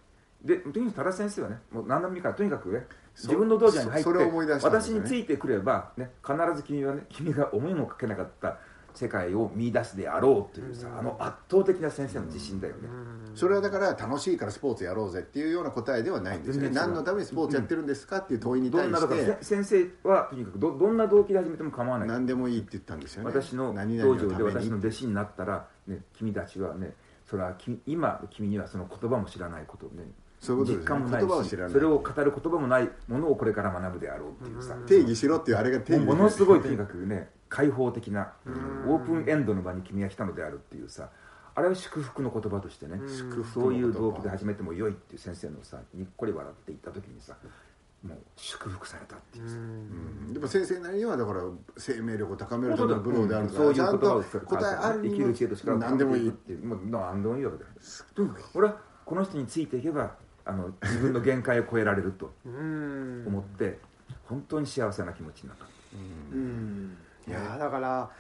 でとにかく多田先生はねもう何でもいいからとにかくねそ自分の道場に入ってそそれを思い出したんです私よね。についてくれば、ね、必ず君はね君が思いもかけなかった世界を見出すであろうというさ、あの圧倒的な先生の自信だよね、それはだから楽しいからスポーツやろうぜっていうような答えではないんですよね。何のためにスポーツやってるんですかっていう問いに対して。先生はとにかくどどんな動機で始めても構わない。何でもいいって言ったんですよね。私の何道場で私の弟子になったら、ね、君たちはねそれは君今君にはその言葉も知らないことをねそういうことですね。実感もない言葉を知らない。しそれを語る言葉もないものをこれから学ぶであろうっていうさ定義しろっていうあれが定義もうものすごいとにかくね。開放的なオープンエンドの場に君は来たのであるっていうさ。あれは祝福の言葉としてね。祝福のそういう動機で始めても良いっていう先生のさにっこり笑って言った時にさもう祝福されたっていうさ。うん。でも先生なりにはだから生命力を高めるためのブローであるかそういう言葉らちゃんとを答えある生きる知恵と力を何でもいい。っていうもう何でもいいわけだ俺はこの人についていけばあの自分の限界を超えられるとうん。思って本当に幸せな気持ちになった。うん。いやだから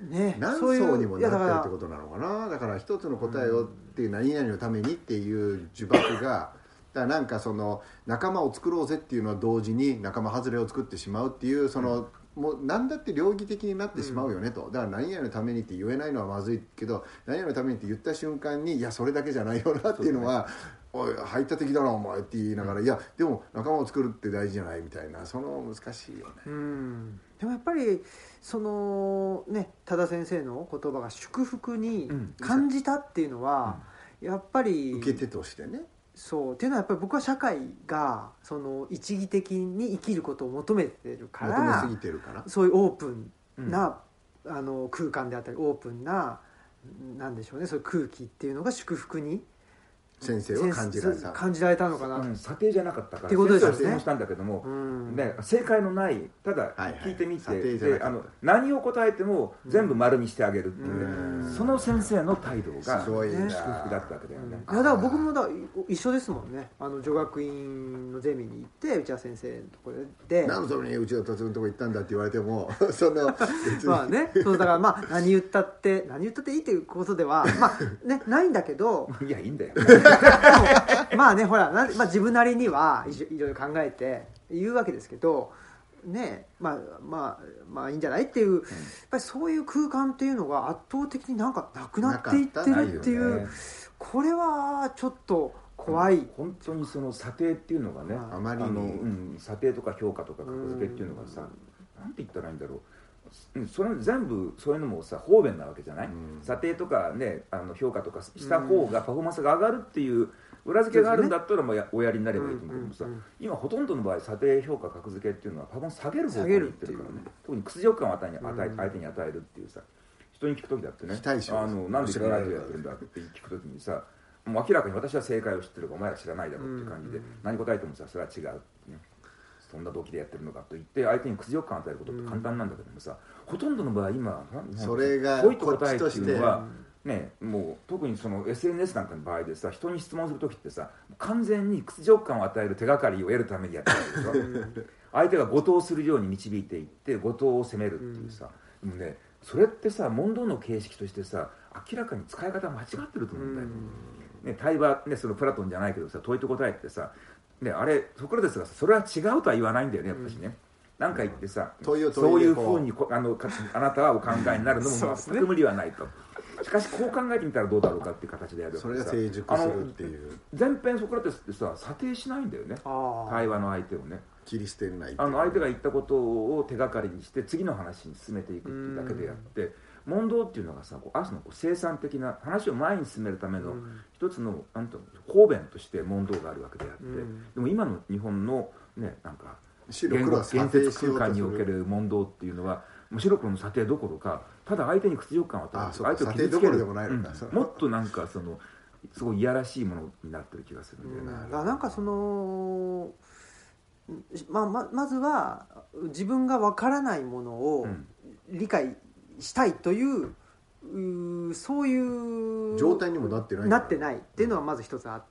ね何そういう層にもなってるってことなのかな？だから一つの答えをっていう何々のためにっていう呪縛がだからなんかその仲間を作ろうぜっていうのは同時に仲間外れを作ってしまうっていうその、もう何だって両義的になってしまうよねと。だから何々のためにって言えないのはまずいけど何々のためにって言った瞬間にいやそれだけじゃないよなっていうのはおい排他的だなお前って言いながらいやでも仲間を作るって大事じゃないみたいなその難しいよね。うん。でもやっぱりそのね多田先生の言葉が祝福にうん。感じたっていうのは、やっぱり受け手としてね。そう。っていうのはやっぱり僕は社会がその一義的に生きることを求めてるか求めらすぎてるから。そういうオープンうん。な、あの空間であったりオープンななんでしょうねそういう空気っていうのが祝福に先生は感じられた。感じられたのかな、うん査定じゃなかったからってことですよね。先生は質問したんだけども、うん。ね、正解のないただはいはい。聞いてみて、査定じゃなかった。であの何を答えても全部丸にしてあげるっていうね、うん。その先生の態度が祝福だったわけだよね、いやだから僕もだ一緒ですもんね。あの女学院のゼミに行って内田先生のところで。何のために内田達郎のとこ行ったんだって言われても そのまあねそうだからまあ何言ったって何言ったっていいということではまあねないんだけど。いやいいんだよ まあねほらなんまあ、自分なりにはいろいろ考えて言うわけですけどねまあまあまあいいんじゃないっていう、やっぱりそういう空間っていうのが圧倒的になんかなくなっていってるっていう、ね。これはちょっと怖い、本当にその査定っていうのがね、はいあまりにのうん、査定とか評価とか格付けっていうのがさ、なんて言ったらいいんだろううんそれ全部そういうのもさ方便なわけじゃない、うん。査定とかねあの評価とかした方がパフォーマンスが上がるっていう裏付けがあるんだったらもうやおやりになればいいと思うけどさ、うんうんうん今ほとんどの場合査定評価格付けっていうのはパフォーマンス下げる方向にいってるからね。特に屈辱感を与えに与えうん。相手に与えるっていうさ人に聞く時だってね。あのなんで知らないとやってるんだって聞く時にさもう明らかに私は正解を知ってるがお前ら知らないだろうっていう感じで、うん何答えてもさそれは違う、ね、そんな動機でやってるのかと言って相手に屈辱感を与えることって簡単なんだけどもさ、ほとんどの場合今それがこういった答えっていうのは、ね、もう特にその SNS なんかの場合でさ人に質問する時ってさ完全に屈辱感を与える手がかりを得るためにやってるわけでしょ。相手が誤答するように導いていって誤答を責めるっていうさ、でもねそれってさ問答の形式としてさ明らかに使い方間違ってると思うんだよ、ね、対話、ね、そのプラトンじゃないけどさ問いと答えってさ、ね、あれソクラテスがさそれは違うとは言わないんだよねやっぱしね、なんか言ってさそういうふうにこあのかあなたはお考えになるのも 全く無理はないと、しかしこう考えてみたらどうだろうかっていう形でやるわそれが成熟するっていう。前編ソクラテスってさ査定しないんだよね。対話の相手をね。切り捨てないあの相手が言ったことを手がかりにして次の話に進めていくっていうだけでやって問答っていうのがさこうある種のこう生産的な話を前に進めるためのうん。一つのなんと方便として問答があるわけであって、うん。でも今の日本のねなんか白言語言黒は査定説しようとす空間におけるる問答っていうのはむしろこの査定どころかただ相手に屈辱感を与えるあそうか相手を査傷つける。ん。もっとなんかそのすごいいやらしいものになってる気がするんだよね、うん、なんかそのまあ、ままずは自分がわからないものをうん。理解したいという,うーそういう状態にもなってないなってない。っていうのはまず一つあ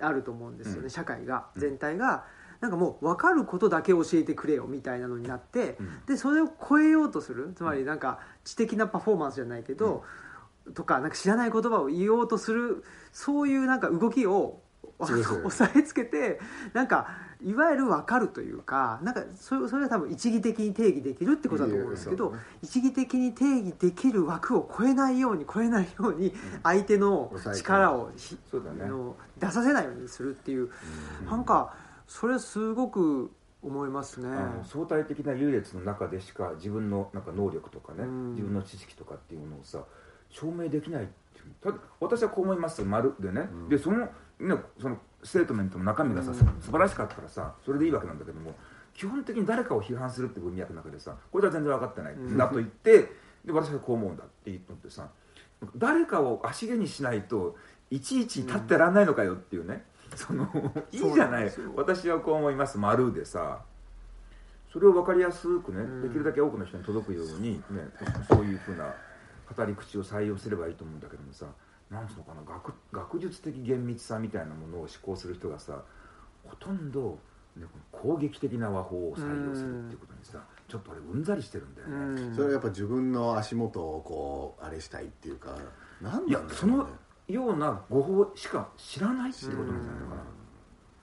あると思うんですよね、うん。社会が。うん。全体がなんかもう分かることだけ教えてくれよみたいなのになって、うん。でそれを超えようとする。つまりなんか知的なパフォーマンスじゃないけど、とかなんか知らない言葉を言おうとするそういうなんか動きを 押さえつけてなんかいわゆる分かるというかなんかそれそれは多分一義的に定義できるってことだと思うんですけど、一義的に定義できる枠を超えないように超えないように相手の力をうだね。の出させないようにするっていう、うん。なんかそれすごく思いますね。相対的な優劣の中でしか自分のなんか能力とかね、うん。自分の知識とかっていうのをさ証明できないっていう。ただ私はこう思います丸でね、うん。でその,、ね、そのステートメントの中身がさ、うん。素晴らしかったらさそれでいいわけなんだけども基本的に誰かを批判するって文脈の中でさこれは全然分かってない、うん。だと言ってで私はこう思うんだって言ってさ誰かを足毛にしないといちいち立ってらんないのかよっていうね、そのいいじゃなない私はこう思います。丸でさそれを分かりやすくね、うん。できるだけ多くの人に届くように、ね、そういうふうな語り口を採用すればいいと思うんだけどもさなんつうのかな学学術的厳密さみたいなものを思考する人がさほとんど、ね、この攻撃的な和法を採用するっていうことにさ、ちょっと俺うんざりしてるんだよね。うん。それはやっぱ自分の足元をこうあれしたいっていうかなんいやなんだろうね。そのような語法しか知らないっていうことなんじゃないのかな、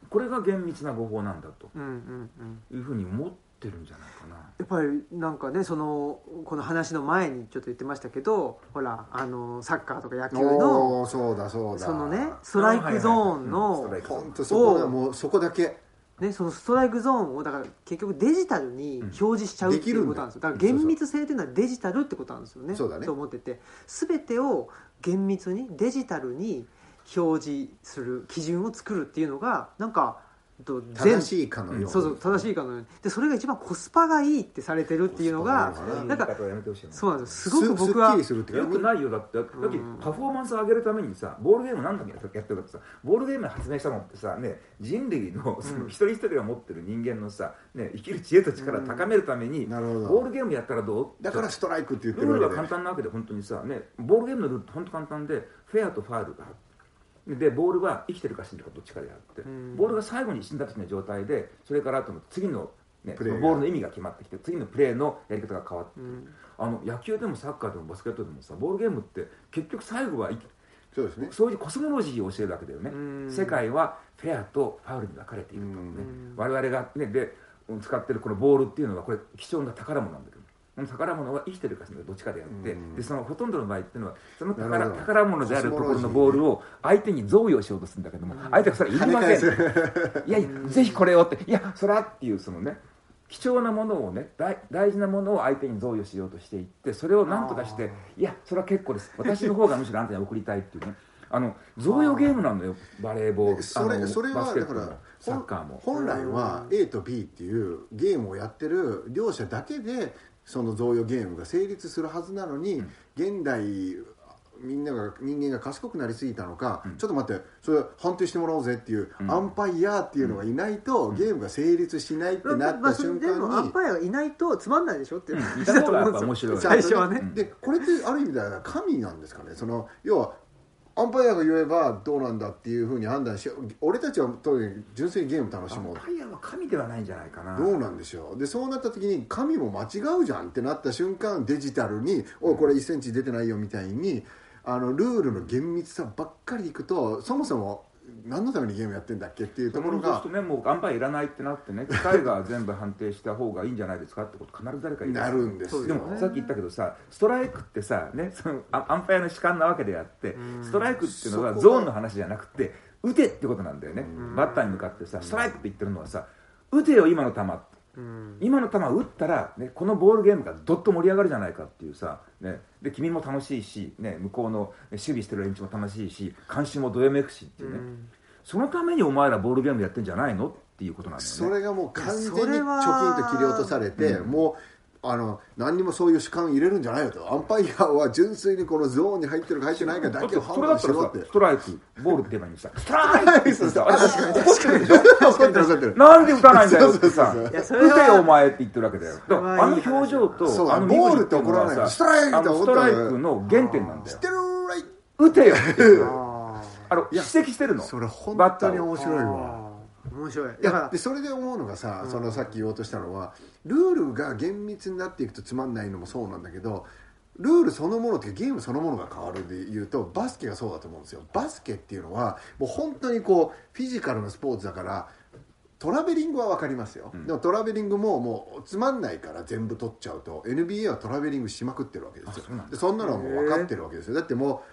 これが厳密な語法なんだとうんうんうん。いうふうに思っってるんじゃないかな。やっぱりなんかねそのこの話の前にちょっと言ってましたけどほらあのサッカーとか野球おのーそうだそうだ。そのねストライクゾーンのそこがもうそこだけ。ね、そのストライクゾーンをだから結局デジタルに表示しちゃうっていうことなんですよ。だから厳密性っていうのはデジタルってことなんですよね。そうだね。と思ってて。全てを厳密にデジタルに表示する基準を作るっていうのがなんかと正しいかのように。そうそう正しいかのように。でそれが一番コスパがいいってされてるっていうのがなんかそうなんですすごく僕はよくないよ。だってだってパフォーマンスを上げるためにさボールゲーム何だけやってるかってさボールゲーム発明したのってさね人類のその一人一人が持ってる人間のさ、ね、生きる知恵と力を高めるために、ボールゲームやったらどう？だからストライクって言ってルールが簡単なわけで本当にさ、ね、ボールゲームのルールって本当簡単でフェアとファールがあるでボールは生きてるか死んでるかどっちかであって、うん。ボールが最後に死んだ時の状態でそれからあとの次の、ね、プレーが。ボールの意味が決まってきて次のプレーのやり方が変わってうん。あの野球でもサッカーでもバスケットでもさボールゲームって結局最後はいそうですね。そういうコスモロジーを教えるわけだよね、うん。世界はフェアとファウルに分かれていると、ねうん我々が、ね、で使ってるこのボールっていうのはこれ貴重な宝物なんだけど宝物は生きてるかどっちかであって、うん。でそのほとんどの場合っていうのはその宝宝物であるところのボールを相手に贈与しようとするんだけども、相手がそれ言いません。いやいやぜひこれをっていやそらっていうそのね貴重なものをね大大事なものを相手に贈与しようとしていってそれを何とかしていやそれは結構です。私の方がむしろあなたに送りたいっていうね。あの贈与ゲームなんだよバレーボールそれそれはバスケットもだからサッカーも。本来は A と B っていうゲームをやってる両者だけでその贈与ゲームが成立するはずなのに、現代みんなが人間が賢くなりすぎたのか、ちょっと待ってそれ判定してもらおうぜっていう、うん。アンパイアっていうのがいないと、ゲームが成立しないってなった瞬でもア間に、ンパイアがいないとつまんないでしょっていううんいた方が面白い最初はね。うんでこれってある意味では神なんですかね？その要はアンパイアが言えばどうなんだっていうふうに判断し俺たちは当然純粋にゲーム楽しもうアンパイアは神ではないんじゃないかな。どうなんでしょう。でそうなった時に神も間違うじゃんってなった瞬間デジタルに「おいこれ1センチ出てないよ」みたいにあのルールの厳密さばっかりいくとそもそも何のためにゲームやってんだっけっていうところがそうするとねもうアンパイアいらないってなってね機械が全部判定した方がいいんじゃないですかってこと必ず誰か言なるんですよ。でもさっき言ったけどさストライクってさ、ね、そのアアンパイアの主観なわけであってうん。ストライクっていうのはゾーンの話じゃなくて打てってことなんだよね。ん。バッターに向かってさストライクって言ってるのはさ打てよ今の球うん。今の球を打ったら、ね、このボールゲームがどっと盛り上がるじゃないかっていうさ、ね、で君も楽しいし、ね、向こうの守備してる連中も楽しいし監視もどよめくしっていうね、そのためにお前らボールゲームやってんじゃないのっていうことなんだよね。それがもう完全にいやそれは貯金と切り落とされて、うん。もうあの何にもそういう主観入れるんじゃないよと。アンパイアは純粋にこのゾーンに入ってるか入ってないかだけを判断しろって。ストライクボールって言えばいいんですよ。ストライク。って言ってさあれ確かに怒ってるでしょ怒ってる怒ってる。なんで打たないんだよ。ってさ打てよお前って言ってるわけだよ。あの表情とそうあのボールって怒らないさストライクストライクの原点なんだよ。知ってるらい打てよああの指摘してるの。それ本バッターを当に面白いわ面白い。いだからやでそれで思うのがさ、うん。そのさっき言おうとしたのはルールが厳密になっていくとつまんないのもそうなんだけどルールそのものっていうかゲームそのものが変わるで言うとバスケがそうだと思うんですよ。バスケっていうのはもう本当にこうフィジカルなスポーツだからトラベリングは分かりますよ、うん。でもトラベリングももうつまんないから全部取っちゃうと NBA はトラベリングしまくってるわけですよ。あそでそんなのはもう分かってるわけですよ。だっても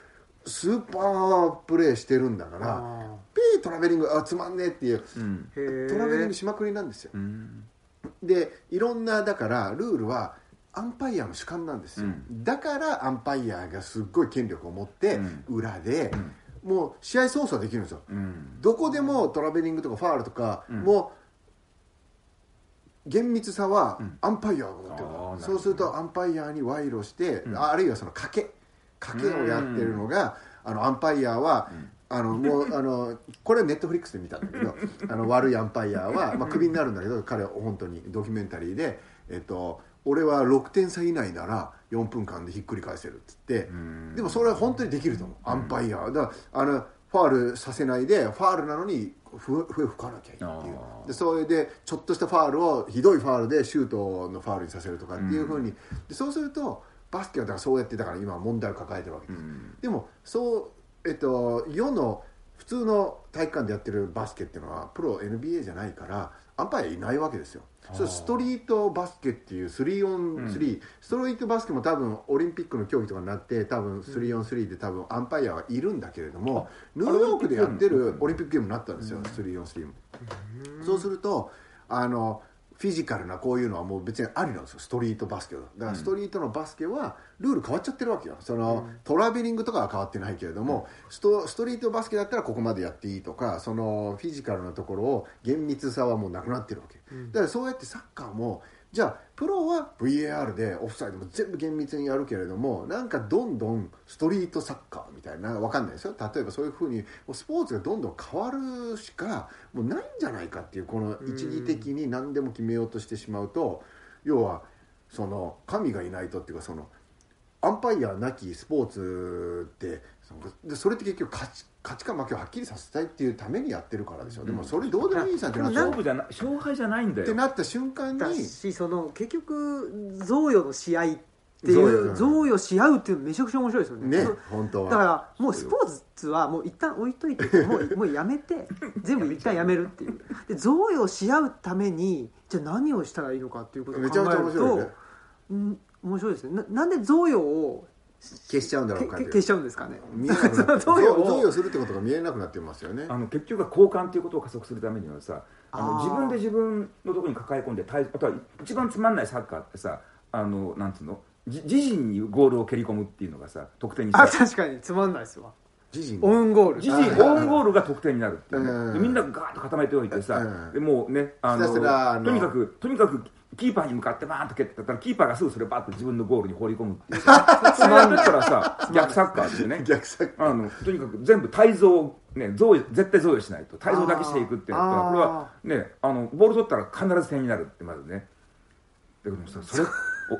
うスーパープレーしてるんだからあペートラベリングあつまんねえっていううん。トラベリングしまくりなんですよ。うん。でいろんなだからルールはアンパイアの主観なんですよ、うん。だからアンパイアがすっごい権力を持ってうん。裏でうん。もう試合操作できるんですよ。うん。どこでもトラベリングとかファールとか、うん。もう厳密さはうん。アンパイアが持ってるあーなるほどそうするとアンパイアに賄賂して、うん。ああるいはその賭け。賭けをやってるのが、あのアンパイアは、あのもうあのこれ Netflix で見たんだけど あの悪いアンパイアは、まあ、クビになるんだけど彼は本当にドキュメンタリーで、えっと、俺は6点差以内なら4分間でひっくり返せるっつって、うん。でもそれは本当にできると思う、アンパイア。はだからあのファールさせないでファールなのに笛笛吹かなきゃいいっていう。でそれでちょっとしたファールをひどいファールでシュートのファールにさせるとかっていうふうに、でそうするとバスケはだからそうやってだから今問題を抱えてるわけです、うん。でもそうえっと世の普通の体育館でやってるバスケっていうのはプロ NBA じゃないからアンパイアいないわけですよ。それストリートバスケっていう 3on3、ストリートバスケも多分オリンピックの競技とかになって多分 3on3 で多分アンパイアはいるんだけれども、ニューヨークでやってるオリンピックゲームになったんですよ、3on3 も、そうするとあのフィジカルなこういうのはもう別にありなんですよ。ストリートバスケは。だからストリートのバスケはルール変わっちゃってるわけよ。その、トラベリングとかは変わってないけれども、ストストリートバスケだったらここまでやっていいとかそのフィジカルなところを厳密さはもうなくなってるわけ、だからそうやってサッカーもじゃあプロは VAR でオフサイドも全部厳密にやるけれどもなんかどんどんストリートサッカーみたいなわかんないですよ。例えばそういうふうにもスポーツがどんどん変わるしかもうないんじゃないかっていうこの一時的に何でも決めようとしてしまうと要はその神がいないとっていうかそのアンパイアなきスポーツってそれって結局勝ち勝ちか負けをはっきりさせたいっていうためにやってるからでしょ、でもそれどうでもいいじゃんってなっ勝負じゃな勝敗じゃないんだよ。ってなった瞬間だにしその結局贈与の試合っていう贈与し合うっていうのめちゃくちゃ面白いですよねね本当は。だからもうスポーツはもう一旦置いといて もうもうやめて全部一旦やめるっていう。で贈与し合うためにじゃあ何をしたらいいのかっていうことを考めちゃめちゃえる面白いね。とうん面白いですね。ななんで贈与を消しちゃうんだろうか消しちゃうんですかね。見えなくなってす。るってことが見えなくなってますよね。あの結局は交換ということを加速するためにはさあの自分で自分のところに抱え込んで対あとは一番つまんないサッカーってさあのなんつうの？じ自陣にゴールを蹴り込むっていうのがさ得点にさあ確かにつまんないですわ。自陣。オウンゴール。自陣オウンゴールが得点になるっていうね、みんながガーッと固めておいてさ、うん。でもうねあのとにかくとにかくキーパーに向かってバーンと蹴ってたらキーパーがすぐそれバーッと自分のゴールに放り込むっていう。さそれやってたらさ逆サッカーっていうね。逆サッカあのとにかく全部対象ね贈与絶対贈与しないと。対象だけしていくっていうのはあー。これはねあのボール取ったら必ず点になるってまずね。だけどもさそれ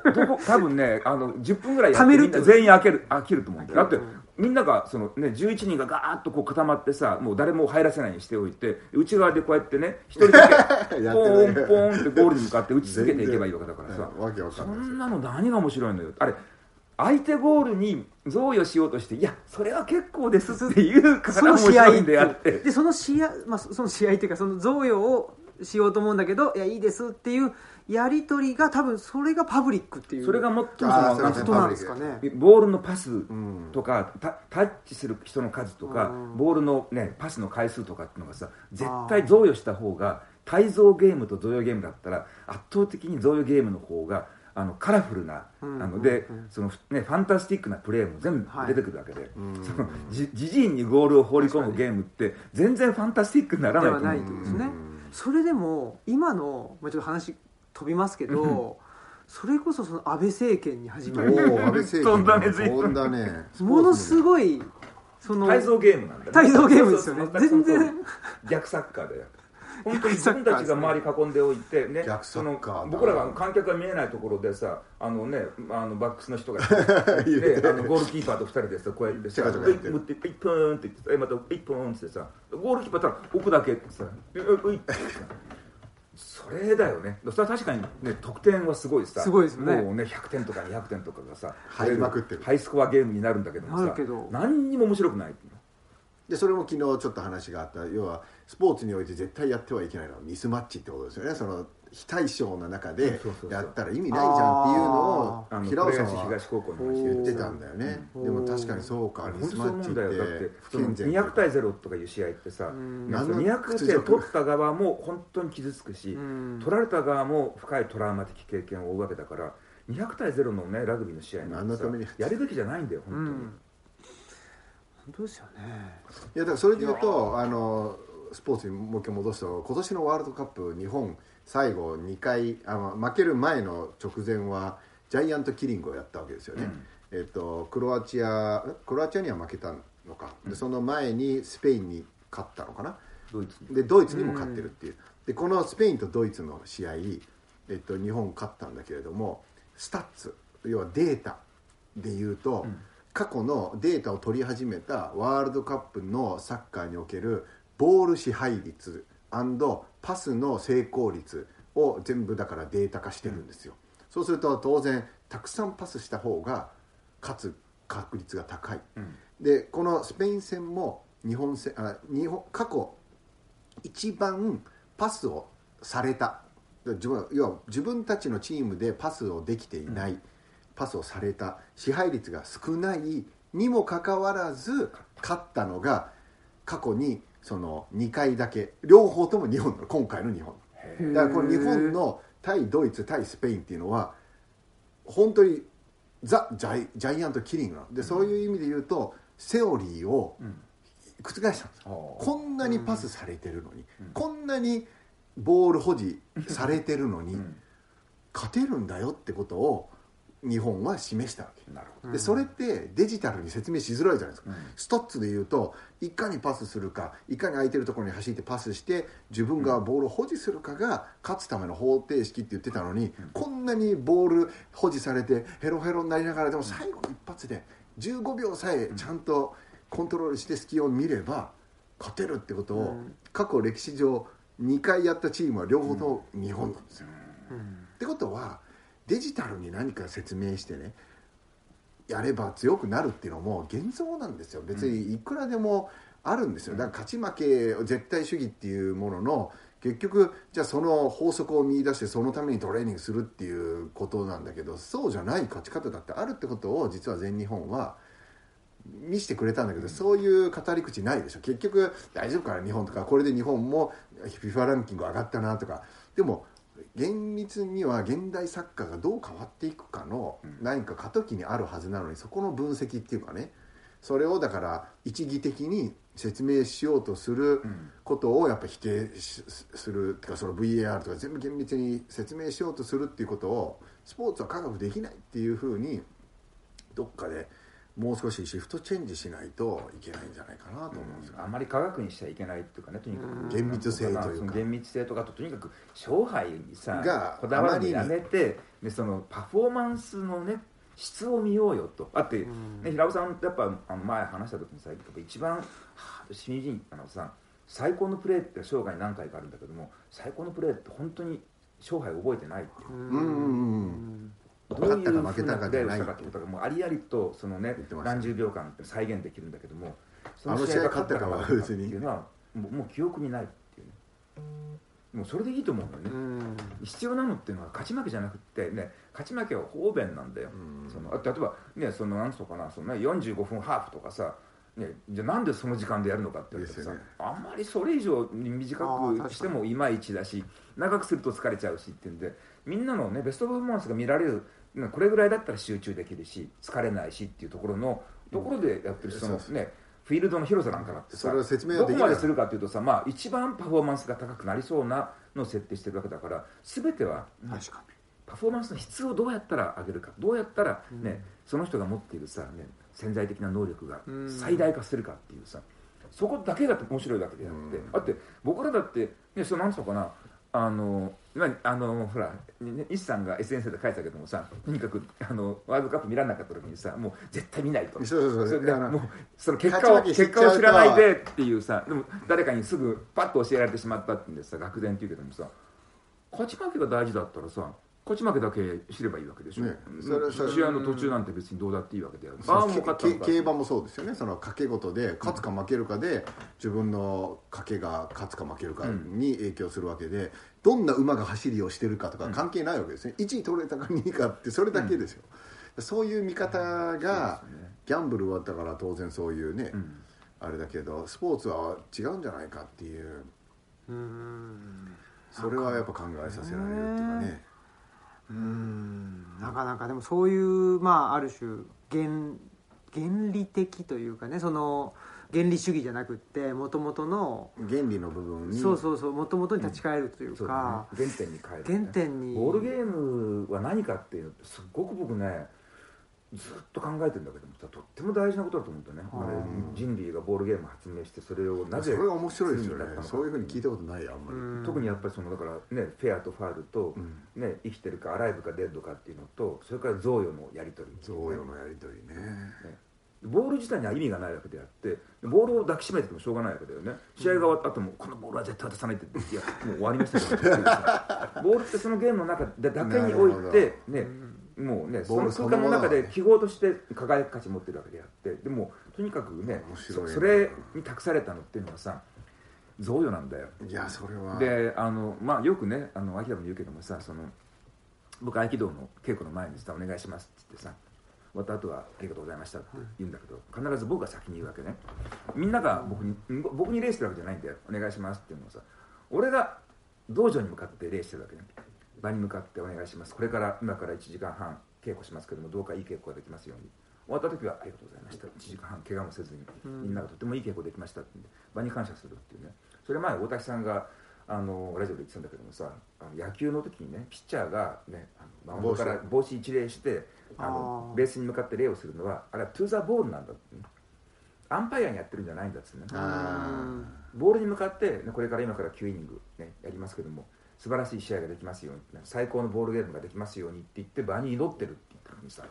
おどこ多分ねあの10分ぐらいやってみんな全員飽きる飽きると思うんだよ。だってうんみんながその、ね、11人がガーッとこう固まってさもう誰も入らせないようにしておいて内側でこうやってね一人だけ やポンポーンってゴールに向かって打ち続けていけばいいわけだからさ。そんなの何が面白いのよ。あれ相手ゴールに贈与しようとしていやそれは結構ですっていうから面その試合白いんであって。でその試合、まあ、そその試合っていうかその贈与をしようと思うんだけどいやいいですっていうやり取りが多分それがパブリックっていうそれが最もそあーのなんつうのことなんですかねボールのパスんとか、タタッチする人の数とか、うん。ボールの、ね、パスの回数とかっていうのがさ絶対贈与した方が対贈ゲームと贈与ゲームだったら圧倒的に贈与ゲームの方があのカラフルな、うん。あので、うん。そのね、ファンタスティックなプレーも全部はい。出てくるわけで、うん。そのじ自陣にゴールを放り込むゲームって全然ファンタスティックにならないと思う。ではないってことですね。うんそれでも今の、まあ、ちょっと話飛びますけどそれこそその安倍政権に始まりおお安倍政権 飛んだね随分。飛んだね。ものすいごいその対贈ゲームなんだよね。対贈ゲームですよね。全然。逆サッカーだよ本当に自分たちが周り囲んでおいてねその僕らが観客が見えないところでさあのねあのバックスの人が、ね、あのゴールキーパーと二人でさこうやってさちゃかちゃかやって言ってえまた一本ってさゴールキーパーたら奥だけってさえういってさそれだよね。それは確かにね得点はすごいさすごいですよね。もうね100点とか200点とかがさ入りまくってる。ハイスコアゲームになるんだけどもさなるけど。何にも面白くないでそれも昨日ちょっと話があった。要はスポーツにおいて絶対やってはいけないのはミスマッチってことですよね。その非対称の中で やったら意味ないじゃんっていうのを平尾さんは東高校の話言ってたんだよね。うん。でも確かにそうか。ミスマッチっうんだよ。だっててその健全200対0とかいう試合ってさん。なんか何の200点取った側も本当に傷つくしうん。取られた側も深いトラウマ的経験を負うわけだから200対0のねラグビーの試合なんてさ何のためにやるべきじゃないんだよ本当に、うん。本当ですよね。いやだからそれで言うとあのスポーツにもう一回戻すと今年のワールドカップ日本最後2回あの負ける前の直前はジャイアントキリングをやったわけですよね、えっとクロアチアクロアチアには負けたのか。でその前にスペインに勝ったのかな。ドイツに。でドイツにも勝ってるっていう。でこのスペインとドイツの試合、えっと、日本勝ったんだけれどもスタッツ要はデータでいうと、過去のデータを取り始めたワールドカップのサッカーにおけるボール支配率パスの成功率を全部だからデータ化してるんですよ、そうすると当然たくさんパスした方が勝つ確率が高い、でこのスペイン戦も日本戦あ日本過去一番パスをされた。自分要は自分たちのチームでパスをできていない、パスをされた。支配率が少ないにもかかわらず勝ったのが過去にその2回だけ。両方とも日本の今回の日本。だからこの日本の対ドイツ対スペインっていうのは本当にザ・ジャイジャイアントキリングなの。で、そういう意味で言うとセオリーを覆したんですよ。ここんなにパスされてるのに、こんなにボール保持されてるのに、勝てるんだよってことを日本は示したわけ。なるほど。でそれってデジタルに説明しづらいじゃないですか、うん。ストッツで言うといかにパスするかいかに空いてるところに走ってパスして自分がボールを保持するかが勝つための方程式って言ってたのに、こんなにボール保持されてヘロヘロになりながらでも最後の一発で15秒さえちゃんとコントロールして隙を見れば勝てるってことを、うん。過去歴史上2回やったチームは両方とも日本なんですよ。うん。ってことはデジタルに何か説明してねやれば強くなるっていうのも幻想なんですよ。別にいくらでもあるんですよ。だから勝ち負け絶対主義っていうものの結局じゃあその法則を見出してそのためにトレーニングするっていうことなんだけどそうじゃない勝ち方だってあるってことを実は全日本は見せてくれたんだけど、そういう語り口ないでしょ。結局大丈夫かな日本とか。これで日本も FIFA ランキング上がったなとか。でも厳密には現代サッカーがどう変わっていくかの何か過渡期にあるはずなのにそこの分析っていうかね。それをだから一義的に説明しようとすることをやっぱ否定しするっていうかその VAR とか全部厳密に説明しようとするっていうことをスポーツは科学できないっていうふうにどっかでもう少しシフトチェンジしないといけないんじゃないかなと思うんですよ、あん。まり科学にしちゃいけないっていうかねとにかく。厳密性というか。厳密性とかあととにかく勝敗にさがこだわりに。やめてでそのパフォーマンスのね質を見ようよと。あって、ん。ね、平尾さんやっぱあの前話した時にさやっぱ一番はあしみじみあのさ最高のプレーって生涯何回かあるんだけども最高のプレーって本当に勝敗覚えてないっていう。うんうんうんどういう勝ったか負けたかじゃないふうプレーをしたかって。ことがもうありありとそのね何十秒間って再現できるんだけどもそあの試合が勝ったかは別に。っていうのはもうもう記憶にないっていうね。もうそれでいいと思うんだよね、うん。必要なのっていうのは勝ち負けじゃなくってね勝ち負けは方便なんだよ、うん。そのあ例えばねそのなんつうのかなその、ね、45分ハーフとかさね、じゃあなんでその時間でやるのかって言われてさ、ね。あんまりそれ以上に短くしてもいまいちだし長くすると疲れちゃうしっていうんでみんなのねベストパフォーマンスが見られるねこれぐらいだったら集中できるし疲れないしっていうところのところでやってるし、そのねフィールドの広さなんかなってさそれを説明はどこまでするかっていうとさ、まあ、一番パフォーマンスが高くなりそうなのを設定してるわけだから全ては、ね確かパフォーマンスの質をどうやったら上げるかどうやったら、ねその人が持っているさ、ね、潜在的な能力がうん。最大化するかっていうさ、そこだけが面白いわけであって、うん。だって僕らだって、ね、そのなんつうのかなあの今あのほら、ね、西さんが SNS で書いてたけどもさとにかくあのワールドカップ見られなかった時にさもう絶対見ないと。そうそうそう。それもうその結果を結果を知らないでっていうさでも誰かにすぐパッと教えられてしまったってんでさ愕然っていうけどもさ勝ち負けが大事だったらさ勝ち負けだけ知ればいいわけでしょ、ねそれそれ試合の途中なんて別にどうだっていいわけである。ああもう競馬もそうですよね。その賭け事で勝つか負けるかで自分の賭けが勝つか負けるかに影響するわけでどんな馬が走りをしてるかとか関係ないわけですね。1位取れたか2位かってそれだけですよ、そういう見方がね。ギャンブルはだから当然そういうね、うん。あれだけどスポーツは違うんじゃないかっていう。にうん。それはやっぱ考えさせられるっていうかねうん。なかなかでもそういうまあある種原原理的というかねその原理主義じゃなくってもともとの原理の部分にそうそうそうもともとに立ち返るというそうだか、ね、原点に変える、原点に。ボールゲームは何かっていうすっごく僕ねずっと考えてるんだけどもさとっても大事なことだと思うんだよね人類がボールゲームを発明してそれをなぜそれが面白いですよね。そういうふうに聞いたことないあんまり、うん。特にやっぱりそのだからねフェアとファールと、うん。ね、生きてるかアライブかデッドかっていうのとそれから贈与のやり取り。贈与のやり取りね。ボール自体には意味がないわけであってボールを抱きしめててもしょうがないわけだよね。試合が終わった後もこのボールは絶対渡さないって言っていやもう終わりましたから ボールってそのゲームの中でだけにおいてねもうねその空間の中で記号として輝く価値を持ってるわけであってでもとにかくねそそれに託されたのっていうのはさ贈与なんだよいやそれは。であの、まあ、よくねあの秋田も言うけどもさその僕合気道の稽古の前にさ「お願いします」って言ってさ終わった後は「ありがとうございました」って言うんだけど必ず僕が先に言うわけね。みんなが僕に僕に礼してるわけじゃないんだよ「お願いします」っていうのをさ俺が道場に向かって礼してるわけね場に向かって「お願いします。これから今から1時間半稽古しますけどもどうかいい稽古ができますように」終わった時は「ありがとうございました」1時間半怪我もせずにみんながとてもいい稽古できましたって場に感謝するっていうね。それ前大滝さんがあのラジオで言ってたんだけどもさあの野球の時にねピッチャーがねあのマウンドから帽子一礼してあのあー。ベースに向かって礼をするのはあれはトゥーザボールなんだってね。アンパイアにやってるんじゃないんだっつってね。あボールに向かってねこれから今から9イニング、ね、やりますけども素晴らしい試合ができますようにね最高のボールゲームができますようにって言って場に祈ってるって言ったのにさ。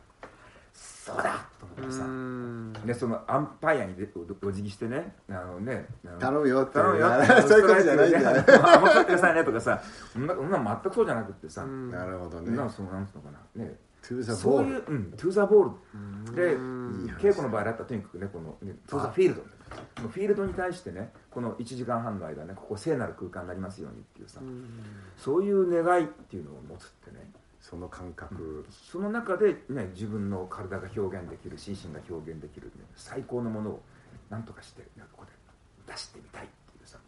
そうだと思ってさ。うん。でそのアンパイアにでおお辞儀してねあのねあの頼むよって。頼むよそういうことじゃないんだねあんまってくださいねとかさそんなそんなの全くそうじゃなくってさ、うん。なるほどね。なんそのなんつうのかな。ねトゥーザそういう、ボールうん、トゥーザボールでうん。稽古の場合だったらとにかくねこのねトゥーザフィールドフィールドに対してねこの1時間半の間ねここ聖なる空間になりますようにっていうさ、そういう願いっていうのを持つってね。その感覚。その中で、ね、自分の体が表現できる心身が表現できる、ね、最高のものを何とかして、ね、ここで出してみたいっていうさ。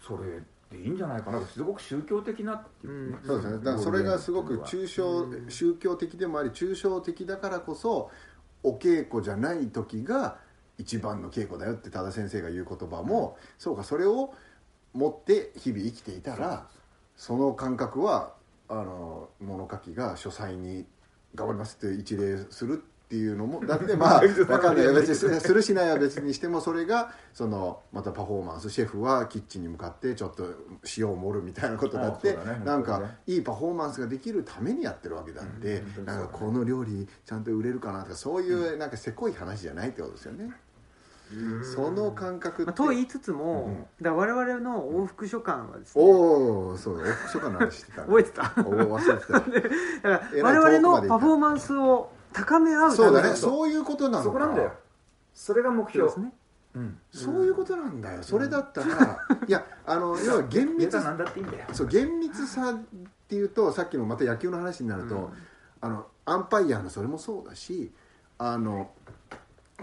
それでいいんじゃないかな。すごく宗教的なっていう、ねそうですね。だからそれがすごく抽象うん。宗教的でもあり抽象的だからこそお稽古じゃない時が一番の稽古だよって多田先生が言う言葉もそうかそれを持って日々生きていたらその感覚はあの物書きが書斎に頑張りますって一礼するっていうのもだってまあ 分かんない。よ別にすするしないは別にしてもそれがそのまたパフォーマンスシェフはキッチンに向かってちょっと塩を盛るみたいなことだってなんかいいパフォーマンスができるためにやってるわけだってうんなんかこの料理ちゃんと売れるかなとかそういうなんかせこい話じゃないってことですよね。その感覚ってまあ、と言いつつも、うんだ我々の往復書簡はですねおおそうだ。書簡の話してた覚えてた。おー忘れてた。だから我々のパフォーマンスを高め合うそうだね。のそういうことなのか。そこなんだよ。それが目標。そうですね。うん。そういうことなんだよ。それだったらいやあの要は厳密ネタなんだっていいんだよ。そう厳密さっていうとさっきのまた野球の話になると、うん。あのアンパイアのそれもそうだしあの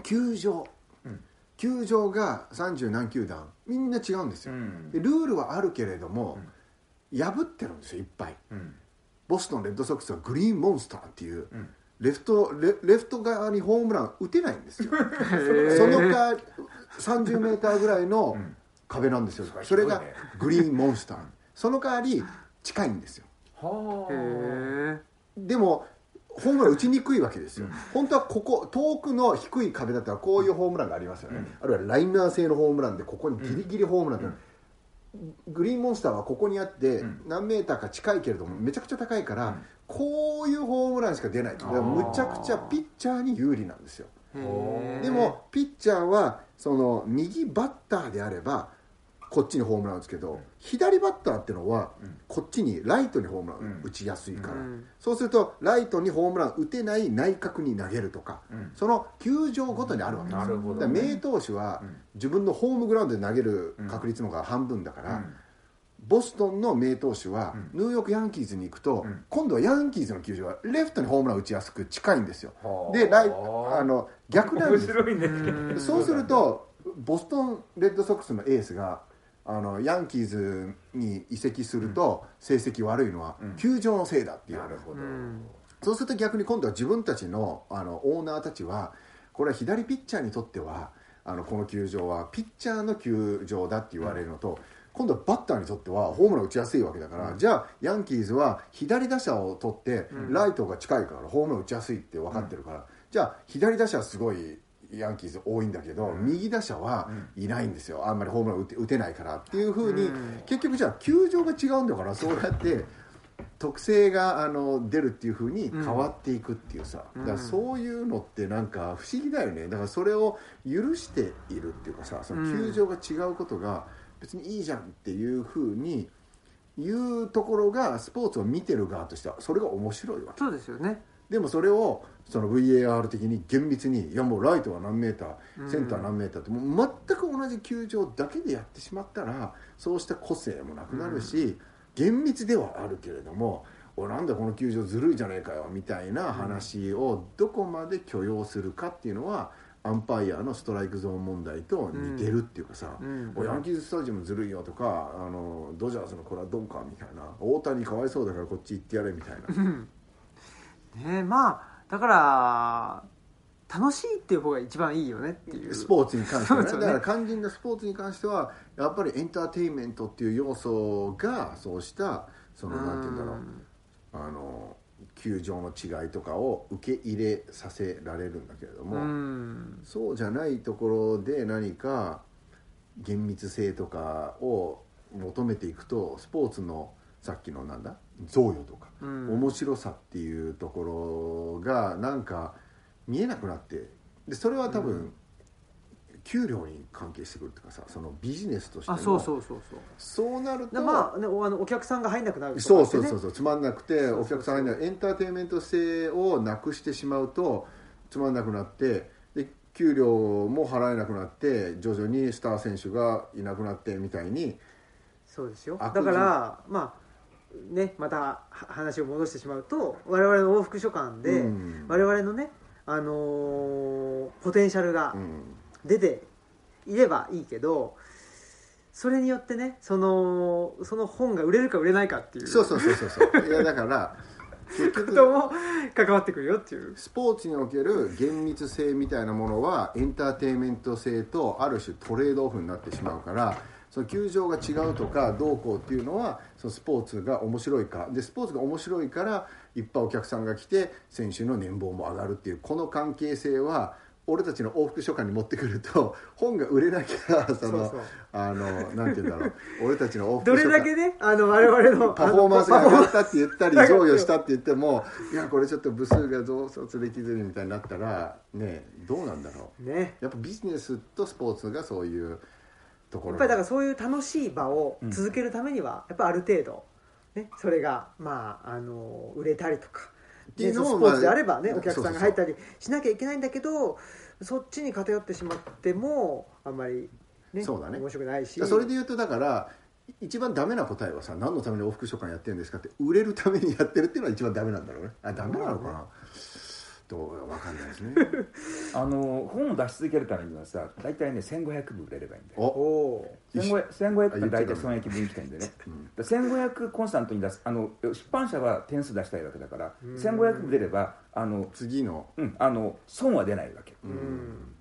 球場、うん。球場が30何球団。みんな違うんですよ、ルールはあるけれども、破ってるんですよいっぱい。うん。ボストンレッドソックスはグリーンモンスターっていう、うんレフトレレフト側にホームラン打てないんですよ。その代わり30メーターぐらいのうん。壁なんですよ、それそれがグリーンモンスター。その代わり近いんですよ。でもホームラン打ちにくいわけですよ、うん。本当はここ遠くの低い壁だったらこういうホームランがありますよね、うん。あるいはライナー性のホームランでここにギリギリホームランって、グリーンモンスターはここにあってうん。何メーターか近いけれどもめちゃくちゃ高いから、うんこういうホームランしか出ないだからむちゃくちゃピッチャーに有利なんですよ。でもピッチャーはその右バッターであればこっちにホームラン打つけど、左バッターっていうのはうん。こっちにライトにホームラン打ちやすいから、うん。そうするとライトにホームラン打てない内角に投げるとか、うん。その球場ごとにあるわけですよ。ら名投手はうん。自分のホームグラウンドで投げる確率の方が半分だから、うんボストンの名投手はうん。ニューヨークヤンキーズに行くと、うん。今度はヤンキーズの球場はレフトにホームラン打ちやすく近いんですよ。はあ。でライあの逆なんです。面白いそうするとボストンレッドソックスのエースがあのヤンキーズに移籍すると成績悪いのはうん。球場のせいだっていう。なるほど。うん。そうすると逆に今度は自分たちのあのオーナーたちはこれは左ピッチャーにとってはあのこの球場はピッチャーの球場だって言われるのと、今度はバッターにとってはホームラン打ちやすいわけだから、じゃあヤンキーズは左打者を取って、うんライトが近いからホームラン打ちやすいって分かってるから、じゃあ左打者はすごいヤンキーズ多いんだけど、右打者はいないんですよ。あんまりホームラン打て打てないからっていうふうに、うん結局じゃあ球場が違うんだからそうやって特性があの出るっていうふうに変わっていくっていうさ、うんだからそういうのってなんか不思議だよね。だからそれを許しているっていうかさその球場が違うことが別にいいじゃんっていうふうに言うところがスポーツを見てる側としてはそれが面白いわけ。そうですよね。でもそれをその VAR 的に厳密にいやもうライトは何メーターセンター何メーターってもう全く同じ球場だけでやってしまったらそうした個性もなくなるし、厳密ではあるけれどもおなんだこの球場ずるいじゃねえかよみたいな話をどこまで許容するかっていうのはアンパイアのストライクゾーン問題と似てるっていうかさ、うん。おヤンキーズスタジアムずるいよとかあのドジャースのこれはどうかみたいな大谷かわいそうだからこっち行ってやれみたいな。ねまあだから楽しいっていう方が一番いいよねっていう。スポーツに関してはね。ね。だから肝心なスポーツに関してはやっぱりエンターテインメントっていう要素がそうしたそのなんて言うんだろう球場の違いとかを受け入れさせられるんだけれども、うん。そうじゃないところで何か厳密性とかを求めていくとスポーツのさっきのなんだ贈与とか、うん。面白さっていうところがなんか見えなくなってでそれは多分、うん給料に関係してくるっていうかさそのビジネスとしてのあそうそうそうそう。そうなるとでまあねおあのお客さんが入んなくなるとかそうそうそうそうつまんなくてお客さんがエンターテインメント性をなくしてしまうとつまんなくなってで給料も払えなくなって徐々にスター選手がいなくなってみたいにそうですよ。悪だからまあねまたは話を戻してしまうと我々の往復書簡で、うん。我々のねあのーポテンシャルがうん出ていればいいけどそれによってねそのその本が売れるか売れないかっていう。そうそうそうそうそう。いやだから結こ と局も関わってくるよっていう。スポーツにおける厳密性みたいなものはエンターテインメント性とある種トレードオフになってしまうからその球場が違うとかどうこうっていうのはそのスポーツが面白いか。でスポーツが面白いからいっぱいお客さんが来て選手の年俸も上がるっていうこの関係性は俺たちの往復書簡に持ってくると 本が売れなきゃそのあのなんて言うんだろう。俺たちの往どれ復書簡だけねあの我々のパフォーマンスが上がったって言ったり贈与したって言ってもいやこれちょっと部数が増刷できずにみたいになったらねどうなんだろう。ね。やっぱビジネスとスポーツがそういうところ。やっぱりだからそういう楽しい場を続けるためには、やっぱある程度、ね、それが、まあ、あの売れたりとかっていうのもねスポーツであればね、まあお客さんが入ったりしなきゃいけないんだけどそっちに偏ってしまってもあんまり、ねそうだね。面白くないし。それで言うとだから一番ダメな答えはさ何のために往復書簡やってるんですかって売れるためにやってるっていうのは一番ダメなんだろうね。あダメなのかな？どうわかんないですね。あの本を出し続けるためにはさ大体ね1500部売れればいいんだよ。お。おお 1500, 1500って大体損益分岐点でね、ん。だから1500コンスタントに出すあの出版社は点数出したいわけだから1500部出ればあの、次の。うん、あの損は出ないわけ、ーうん。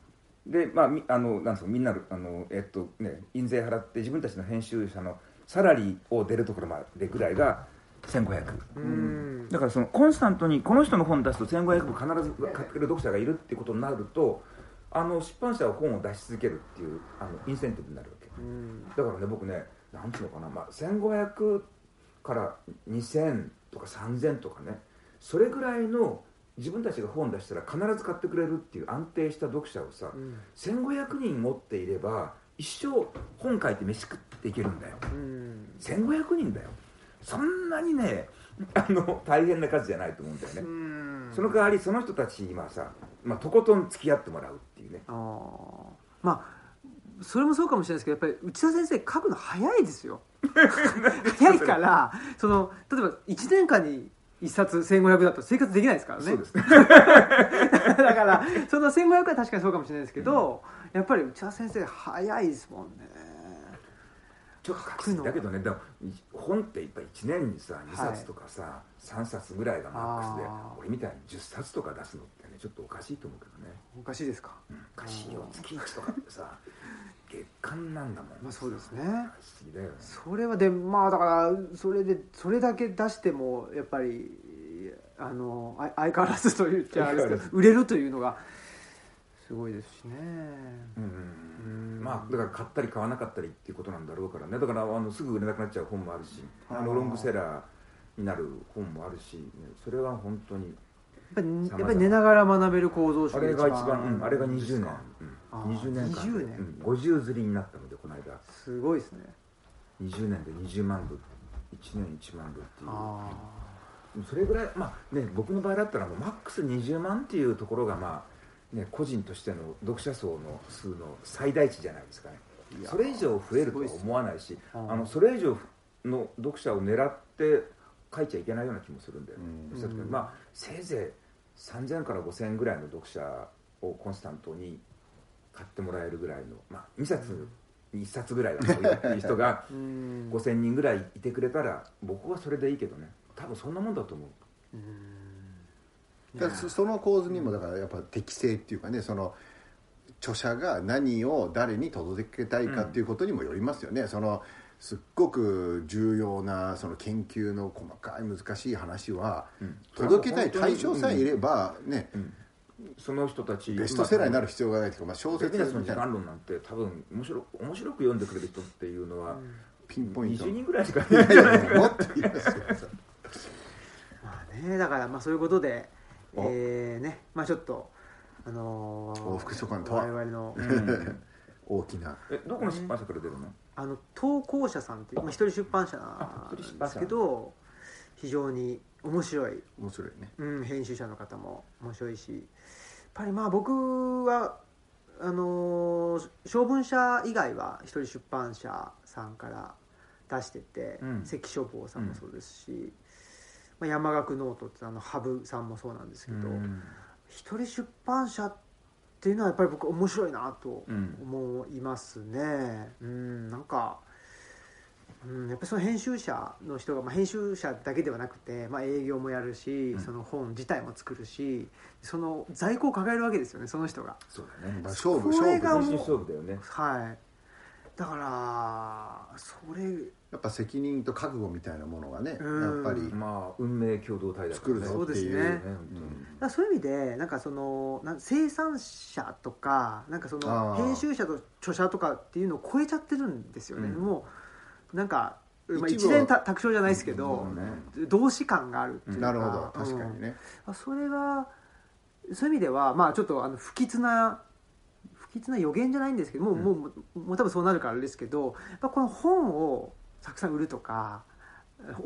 でまあみあのなんですかみんなのあのえっとね印税払って自分たちの編集者のサラリーを出るところまでぐらいが1500、うん。だからそのコンスタントにこの人の本出すと1500部必ず買ってくれる読者がいるってことになるとあの出版社は本を出し続けるっていうあのインセンティブになるわけ。うん。だからね僕ねなんていうのかな、まあ、1500から2000とか3000とかねそれぐらいの自分たちが本出したら必ず買ってくれるっていう安定した読者をさ、うん。1500人持っていれば一生本書いて飯食っていけるんだよ。うん。1500人だよそんなにね あの大変な数じゃないと思うんだよね、うん。その代わりその人たちに今さ、まあ、とことん付き合ってもらうっていうね。あー。まあそれもそうかもしれないですけどやっぱり内田先生書くの早いですよ。早いからその例えば1年間に1冊1500だと生活できないですからね。そうです。ね だからその1500は確かにそうかもしれないですけど、やっぱり内田先生早いですもんねちょっと書きすぎだけどねでも本ってやっぱ1年にさ2冊とかさ、3冊ぐらいがマックスで俺みたいに10冊とか出すのってねちょっとおかしいと思うけどね。おかしいですか、おかしいよ月1とかってさ月間なんだもん。まあそうですね。不思議だよね。それはでまあだからそれでそれだけ出してもやっぱりあのあ相変わらずと言っちゃあれですけど売れるというのがすごいですしね。うんうんまあだから買ったり買わなかったりっていうことなんだろうからね。だからあのすぐ売れなくなっちゃう本もあるしあのロングセラーになる本もあるし、ねそれは本当にやっぱり寝ながら学べる構造あれが一番、うん、あれが20年、うん。あー20年間で。20年。うん、50釣りになったのでこの間。すごいですね。20年で20万部。1年1万部っていう。あそれぐらいまあね僕の場合だったらもうマックス20万っていうところがまあね個人としての読者層の数の最大値じゃないですかね。それ以上増えるとは思わないしごいっすあのそれ以上の読者を狙って書いちゃいけないような気もするんで、うん。おっしゃったけどまあせいぜい3000から5000円ぐらいの読者をコンスタントに買ってもらえるぐらいの、まあ、2冊に1冊ぐらいだといいう人が うん。5000人ぐらいいてくれたら僕はそれでいいけどね。多分そんなもんだと思う。うんだからそその構図にもだからやっぱ適性っていうかねその著者が何を誰に届けたいかっていうことにもよりますよね、そのすっごく重要なその研究の細かい難しい話はうん。届けたい対象さえいればねうん。その人たちベストセラーになる必要がないというか、まあ、小ビ説の時間みたいな。論なんて多分面白く面白く読んでくれる人っていうのはピンポイント。20人ぐらいしかいいないやいやいやもっといますよ。まあねだからまあそういうことでおえーねまあちょっとあのー往復書簡とは。我々のうん。大きな。えどこの出版社から出るの？あの投稿者さんっていう、まあ、一人出版社あなんですけど非常に面白い、面白いね。うん、編集者の方も面白いしやっぱりまあ僕はあのー小文社以外は一人出版社さんから出してて、うん。関書房さんもそうですし、まあ、山岳ノートってあの羽生さんもそうなんですけど、うん。一人出版社っていうのはやっぱり僕面白いなとうん思いますね。うんなんか、うん、やっぱりその編集者の人が、まあ、編集者だけではなくて、まあ、営業もやるし、うん。その本自体も作るしその在庫を抱えるわけですよねその人が。そうだね。まあ勝負勝負勝負だよね。はいだからそれやっぱ責任と覚悟みたいなものがねうん。やっぱりまあ運命共同体だ作るぞっていうそうですね。ねだからそういう意味でなんかそのなん生産者とかなんかその編集者と著者とかっていうのを超えちゃってるんですよね、うん。もうなんか、まあ、一連た卓上じゃないですけど、うん。ね同志感があるっていうか。なるほど。確かにね。うん。それがそういう意味ではまあちょっとあの不吉な不吉な予言じゃないんですけどもう,、うん。もうもう多分そうなるからあれですけどやこの本をたくさん売るとか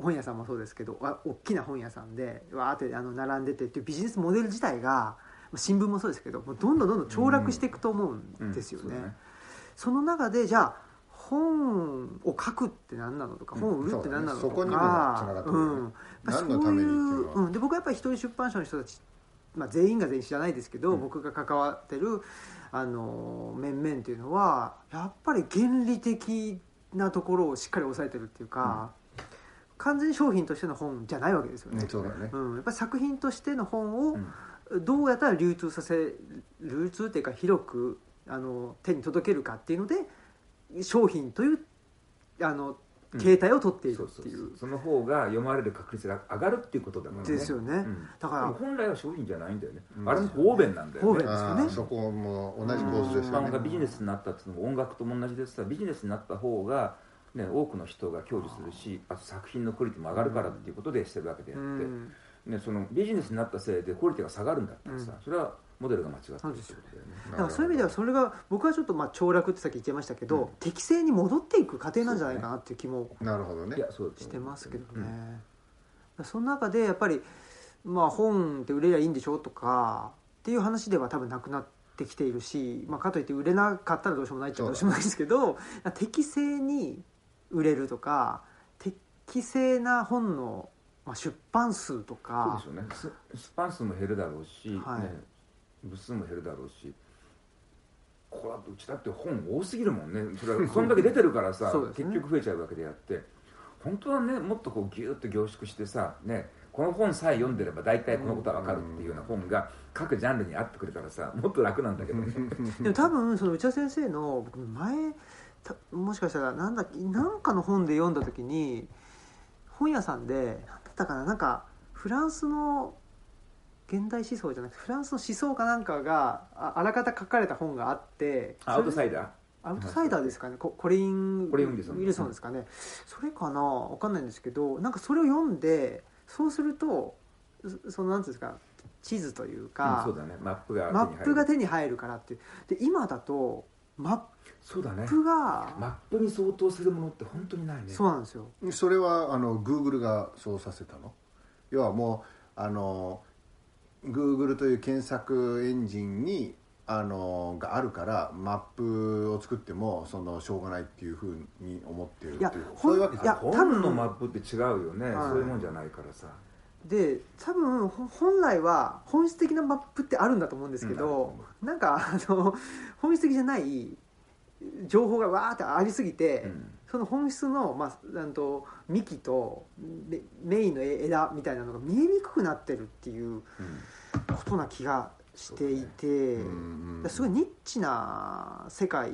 本屋さんもそうですけどわ大きな本屋さんでわーってあの並んでてっていうビジネスモデル自体がまあ新聞もそうですけどもうどんどんどんどん凋落していくと思うんですよね。うん。そうだその中でじゃあ本を書くって何なのとか、うん。本を売るって何なのとか、そうだね。そこにも繋がってくるうん。うううん、で僕はやっぱり一人出版社の人たち、まあ、全員が全員知らないですけど、うん。僕が関わってるあの面々っていうのはやっぱり原理的なところをしっかり抑えてるっていうか、完全に商品としての本じゃないわけですよね。ねそうだねうん、やっぱり作品としての本を、うんどうやったら流通させ流通っていうか広くあの手に届けるかっていうので商品というあのうん形態を取っているっていう,、その方が読まれる確率が上がるっていうことだもんね。ですよね、うん。だから。本来は商品じゃないんだよね、うん。あれも方便なんだよね。方便ですよね。そこも同じ構図ですよね。漫画ビジネスになったっていうのも音楽とも同じでさビジネスになった方が、ね、多くの人が享受するしあと作品のクオリティも上がるからっていうことでしてるわけであうって、ん。ね、そのビジネスになったせいでクオリティが下がるんだったらさ、うん。それはモデルが間違ってるってことだよね。だからそういう意味ではそれが僕はちょっとまあ凋落ってさっき言ってましたけど、うん。適正に戻っていく過程なんじゃないかなっていう気もなるほどね。してますけどね、うん。その中でやっぱり、まあ、本って売れりゃいいんでしょとかっていう話では多分なくなってきているし、まあ、かといって売れなかったらどうしようもないっちゃどうしよう。もないですけど適正に売れるとか適正な本の、まあ、出版数とそうかでしょうね。す出版数も減るだろうし、はい。ね、部数も減るだろうしこれはうちだって本多すぎるもんね。それはそんだけ出てるからさ、ね。結局増えちゃうわけであって。本当はねもっとこうギューッと凝縮してさねこの本さえ読んでれば大体このことは分かるっていうような本が各ジャンルにあってくれたらさもっと楽なんだけどね。でも多分その内田先生の僕前たもしかしたらなんだなんかの本で読んだ時に本屋さんで何だったかななんかフランスの現代思想じゃなくてフランスの思想かなんかがああらかた書かれた本があってあアウトサイイダー。アウトサイダーですかね。ココリン・コリンウィルソンです。かねそれかな？わかんないんですけどなんかそれを読んでそうするとそそのなんていうんですか地図といううんか、そうだね。マップがマップが手に入るからっていう。で今だとマそうだね。ップが、マップに相当するものって本当にないね。そうなんですよ。それはあのグーグルがそうさせたの？要はもうあの Google という検索エンジンにあのがあるからマップを作ってもそのしょうがないっていうふうに思ってるっていいやうそういうわけい。や多分本のマップって違うよね、はい。そういうもんじゃないからさ。で多分ほ本来は本質的なマップってあるんだと思うんですけど、なんかあの本質的じゃない情報がわーってありすぎて、うんその本質の、まあ、なんと幹とメメインの枝みたいなのが見えにくくなってるっていううん。ことな気がしていて、うんすごいニッチな世界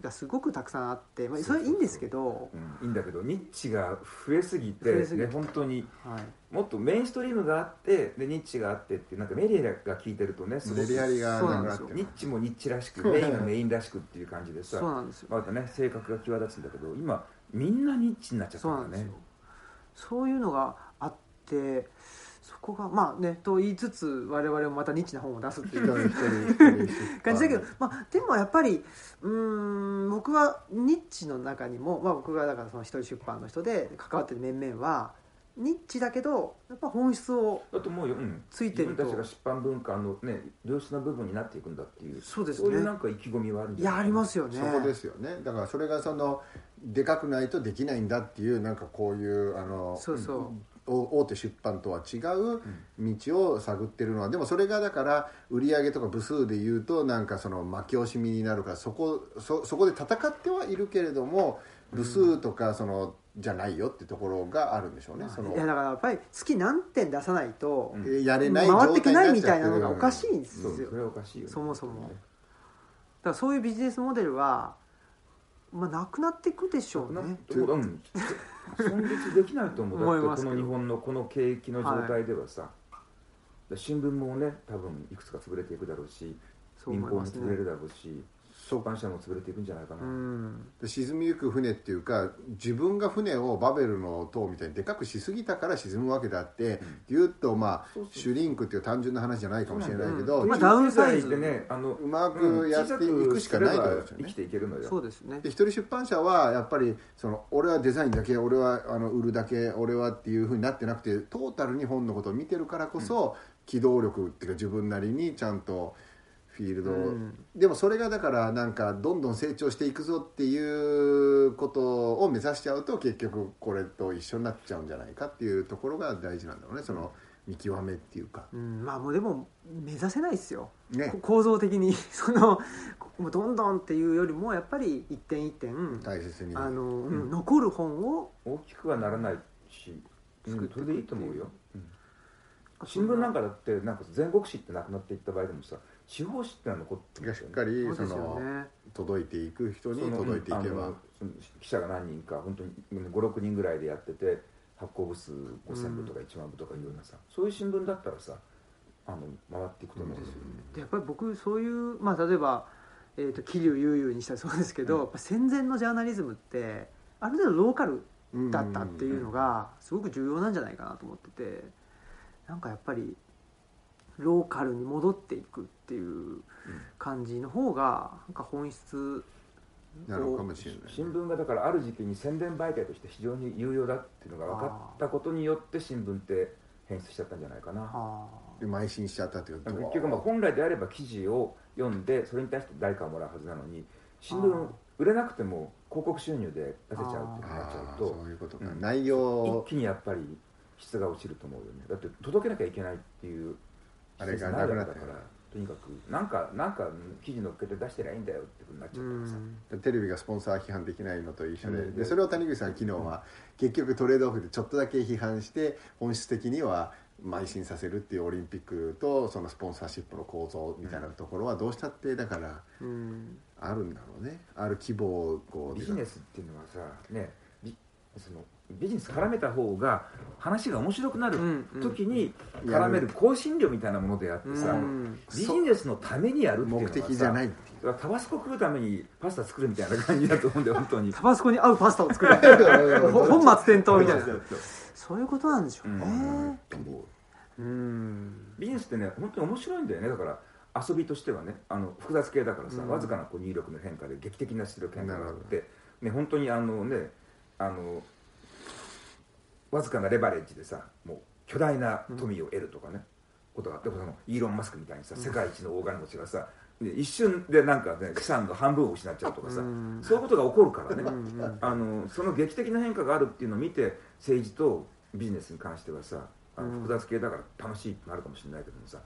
がすごくたくさんあって、まあ、それはいいんですけど、うん。いいんだけどニッチが増えすぎて増えすぎてね、本当にはい、もっとメインストリームがあってでニッチがあってってなんかメディアが聞いてるとねすごくメディアリがそうなんですよ。なくなってニッチもニッチらしくメインはメインらしくっていう感じでさそうなんですよ。またね性格が際立つんだけど今みんなニッチになっちゃったからね。そうなんですよ。そういうのがあってそこがまあねと言いつつ我々もまたニッチな本を出すっていう感じだけど、まあ、でもやっぱりうーん僕はニッチの中にも、まあ、僕がだからその一人出版の人で関わってる面々はニッチだけどやっぱ本質をだと思うよ、うん、ついてると。自分たちが出版文化のね良質な部分になっていくんだっていうそうですね。そういうなんか意気込みはあるんいじゃないやありますよね。そこですよね。だからそれがそのでかくないとできないんだっていうなんかこういうあのそうそう、お大手出版とは違う道を探ってるのはでもそれがだから売り上げとか部数でいうとなんかその負け惜しみになるからそこそそこで戦ってはいるけれども部数とかそのじゃないよってところがあるんでしょうね。そのいやだからやっぱり月何点出さないとうんやれない回ってきないみたいなのがおかしいいんですよ、そうそれはおかしいよね。そもそも。だからそういうビジネスモデルは、まあ、なくなっていくでしょうね。うん。存立できないと思うだってこの日本のこの景気の状態ではさ、新聞もね多分いくつか潰れていくだろうし銀行も潰れるだろうし出版社も潰れていくんじゃないかな、うん。沈みゆく船っていうか自分が船をバベルの塔みたいにでかくしすぎたから沈むわけであって、ぎゅっとまあシュリンクっていう単純な話じゃないかもしれないけど、うん。ダウンサイズでねあのうまくやっていくしかないとですよね。生きていけるのよ。そうですね。で一人出版社はやっぱりその俺はデザインだけ俺はあの売るだけ俺はっていうふうになってなくてトータルに本のことを見てるからこそ、機動力っていうか自分なりにちゃんとフィールド。を、うん。でもそれがだからなんかどんどん成長していくぞっていうことを目指しちゃうと結局これと一緒になっちゃうんじゃないかっていうところが大事なんだろうね。その見極めっていうか。うん、まあもうでも目指せないですよ、ね。こ構造的に。そのもうどんどんっていうよりもやっぱり一点一点、大切に。あのうん残る本を大きくはならないし、うん、作ってそれでいいと思うよ、新聞なんかだってなんか全国紙ってなくなっていった場合でもさ地方紙ってのは残ってるんがしっかりそのね。届いていく人に届いていけば。記者が何人か本当に56人ぐらいでやってて発行部数5000部とか1万部とかいうようなさ、そういう新聞だったらさあの回っていくと思うんですよ、でやっぱり僕そういう、まあ、例えば、えー、と桐生悠々にしたらそうですけど、戦前のジャーナリズムってある程度ローカルだったっていうのがすごく重要なんじゃないかなと思っててなんかやっぱりローカルに戻っていくっていう感じの方がなんか本質なのかもしれない新聞がだからある時期に宣伝媒体として非常に有用だっていうのが分かったことによって新聞って変質しちゃったんじゃないかな。あで邁進しちゃったっていうか結局まあ本来であれば記事を読んでそれに対して代価をもらうはずなのに新聞売れなくても広告収入で出せちゃうってなっちゃうとそういうことか、うん内容一気にやっぱり質が落ちると思うよね。だって届けなきゃいけないっていうあれがなくなったからとにかくなんかなんか記事載っけて出してりゃいいんだよってふうになっちうゃうからさ、ん。テレビがスポンサー批判できないのと一緒で,、うん。でそれを谷口さん昨日は結局トレードオフでちょっとだけ批判して本質的には邁進させるっていうオリンピックとそのスポンサーシップの構造みたいなところはどうしたってだからうん。あるんだろうね。ある規模をこうビジネスっていうのはさねビそのビジネス絡めた方が話が面白くなる時に絡める香辛料みたいなものであってさ、うん。ビジネスのためにやるっていうの目はさ的じゃない。っていうだからタバスコ食うためにパスタ作るみたいな感じだと思うんだよ 本当に。タバスコに合うパスタを作る。ほ 本末転倒みたいな。そういうことなんでしょうね。うん。ビジネスってね本当に面白いんだよね。だから遊びとしてはねあの複雑系だからさ、うん。わずかなこう入力の変化で劇的な出力変化があって、ね、本当にあのねあのわずかなレバレッジでさもう巨大な富を得るとかね、ことがあってそのイーロン・マスクみたいにさ世界一の大金持ちがさで一瞬でなんかね資産の半分を失っちゃうとかさ、うん。そういうことが起こるからね、あのその劇的な変化があるっていうのを見て政治とビジネスに関してはさあのうん。複雑系だから楽しいってなるかもしれないけどもさ。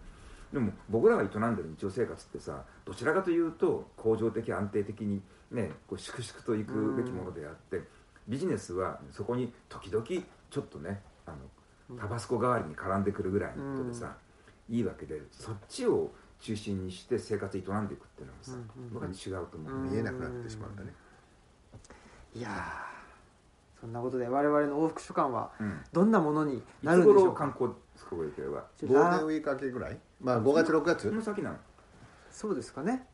でも僕らが営んでる日常生活ってさどちらかというと恒常的安定的にねこう粛々といくべきものであってビジネスはそこに時々ちょっとねあのタバスコ代わりに絡んでくるぐらいのことでさ、いいわけでそっちを中心にして生活営んでいくっていうのはさ、うんうん僕は違うと思う、うん。見えなくなってしまうんだね。いやーそんなことで我々の往復書簡はうん。どんなものにいなつるんでしょうか？頃観光すごい予定はゴールデンウィーク明けぐらい？まあ5月6そ月の先なの？そうですかね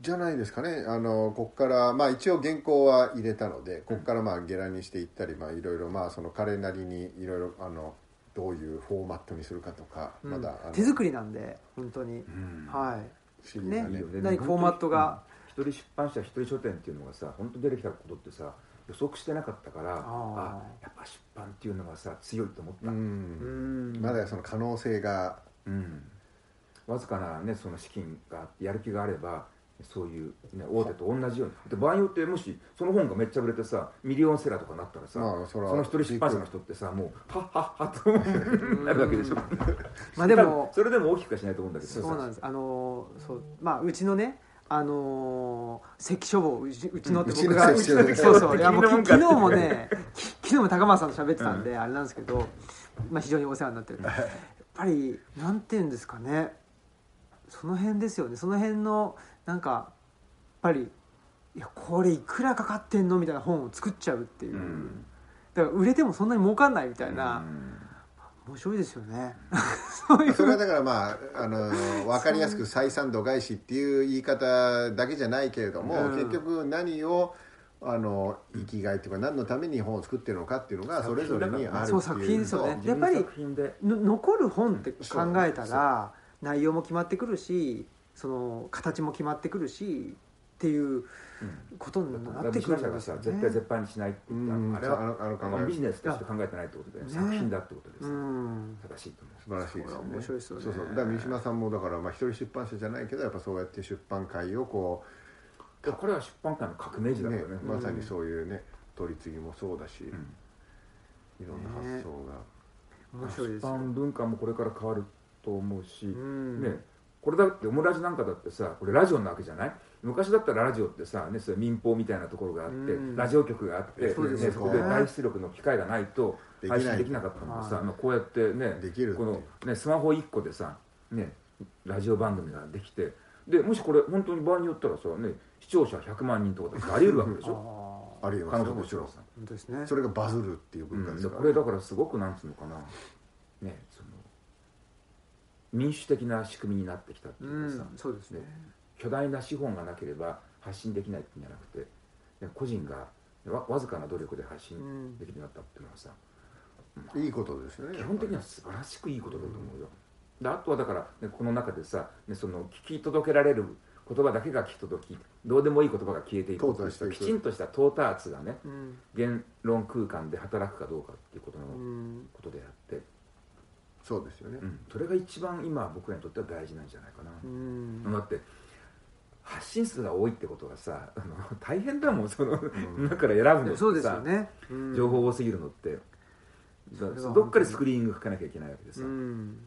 じゃないですかね。あのここからまあ一応原稿は入れたのでここからまあゲラにしていったりまあいろいろまあその彼なりにいろいろあのどういうフォーマットにするかとかうん。まだ手作りなんで本当に。うん。はい。不思議なね。ね。何かフォーマットが？うん一人出版社一人書店っていうのがさ本当出てきたことってさ予測してなかったからああやっぱ出版っていうのはさ強いと思った、ううんん。まだその可能性がうん。わずかな、ね、その資金があってやる気があればそういう、ね、大手と同じように。で場合によってもしその本がめっちゃ売れてさミリオンセラーとかなったらさ、まあその一人出版社の人ってさもうはっはっはと なるわけでしょ。まあでもそれでも大きくはしないと思うんだけど。そうなんです。あのーそう。まあうちのねあのー関書房うちうちのって僕がそうそう。いやもう昨日もねき昨日も高松さんと喋ってたんで、あれなんですけど、まあ、非常にお世話になってるやっぱりなんていうんですかね。その辺ですよね。その辺のなんかやっぱりいやこれいくらかかってんのみたいな本を作っちゃうっていう、うん。だから売れてもそんなに儲かんないみたいな、うん。面白いですよね。それはだからまああの 分かりやすく採算度外視っていう言い方だけじゃないけれども、うん。結局何をあの生きがいっていうか何のために本を作ってるのかっていうのがそれぞれにあるっていう作品ですよね。自分の作品で。の残る本って考えたら内容も決まってくるしその形も決まってくるしっていうことになってくるん。社がですよねさ絶対絶版にしないって言ったうん。あれはビジネスとして考えてないってことで、ね。作品だってことです、うん。正しいと思う素晴らしいですよね面白いですよね。そうそう。だから三島さんもだからまあ一人出版社じゃないけどやっぱそうやって出版会をこでこれは出版界の革命児うねだからね。まさにそういうね取り次ぎもそうだし、うん。いろんな発想が、出面白いですよ。版文化もこれから変わると思うし、うん。ねこれだってオムラジなんかだってさこれラジオなわけじゃない？昔だったらラジオってさ、ね、そ民放みたいなところがあって、うん。ラジオ局があってねそこで大出力の機会がないと配信できなかったのでさ、はい。まあ、こうやってねできるってこの、ね、スマホ1個でさ、ね、ラジオ番組ができてでもしこれ本当に場合によったらさ、ね、視聴者100万人とかだってあり得るわけでしあょ？あありえま可すよ。もですね。それがバズるっていうう文化ん、ですから、でこれだからすごくなんつうのかな。ね民主的な仕組みになってきたってういうかさ、んそうですね。巨大な資本がなければ発信できないっていうんじゃなくてね個人がわわずかな努力で発信うんできるようになったっていうのはさ、いいことですよね基本的には素晴らしくいいことだと思うよ、であとはだから、ね、この中でさ、ね、その聞き届けられる言葉だけが聞き届きどうでもいい言葉が消えていくていく。きちんとしたトーターツがねうん。言論空間で働くかどうかっていうことのうん。ことであって、そうですよね、うん、それが一番今僕らにとっては大事なんじゃないかな、うん。だって発信数が多いってことはさあの 大変だもんその、ん。中から選ぶのってさ。そうですよね。うん。情報多すぎるのって、どっかでスクリーニングかけなきゃいけないわけでさ、うん。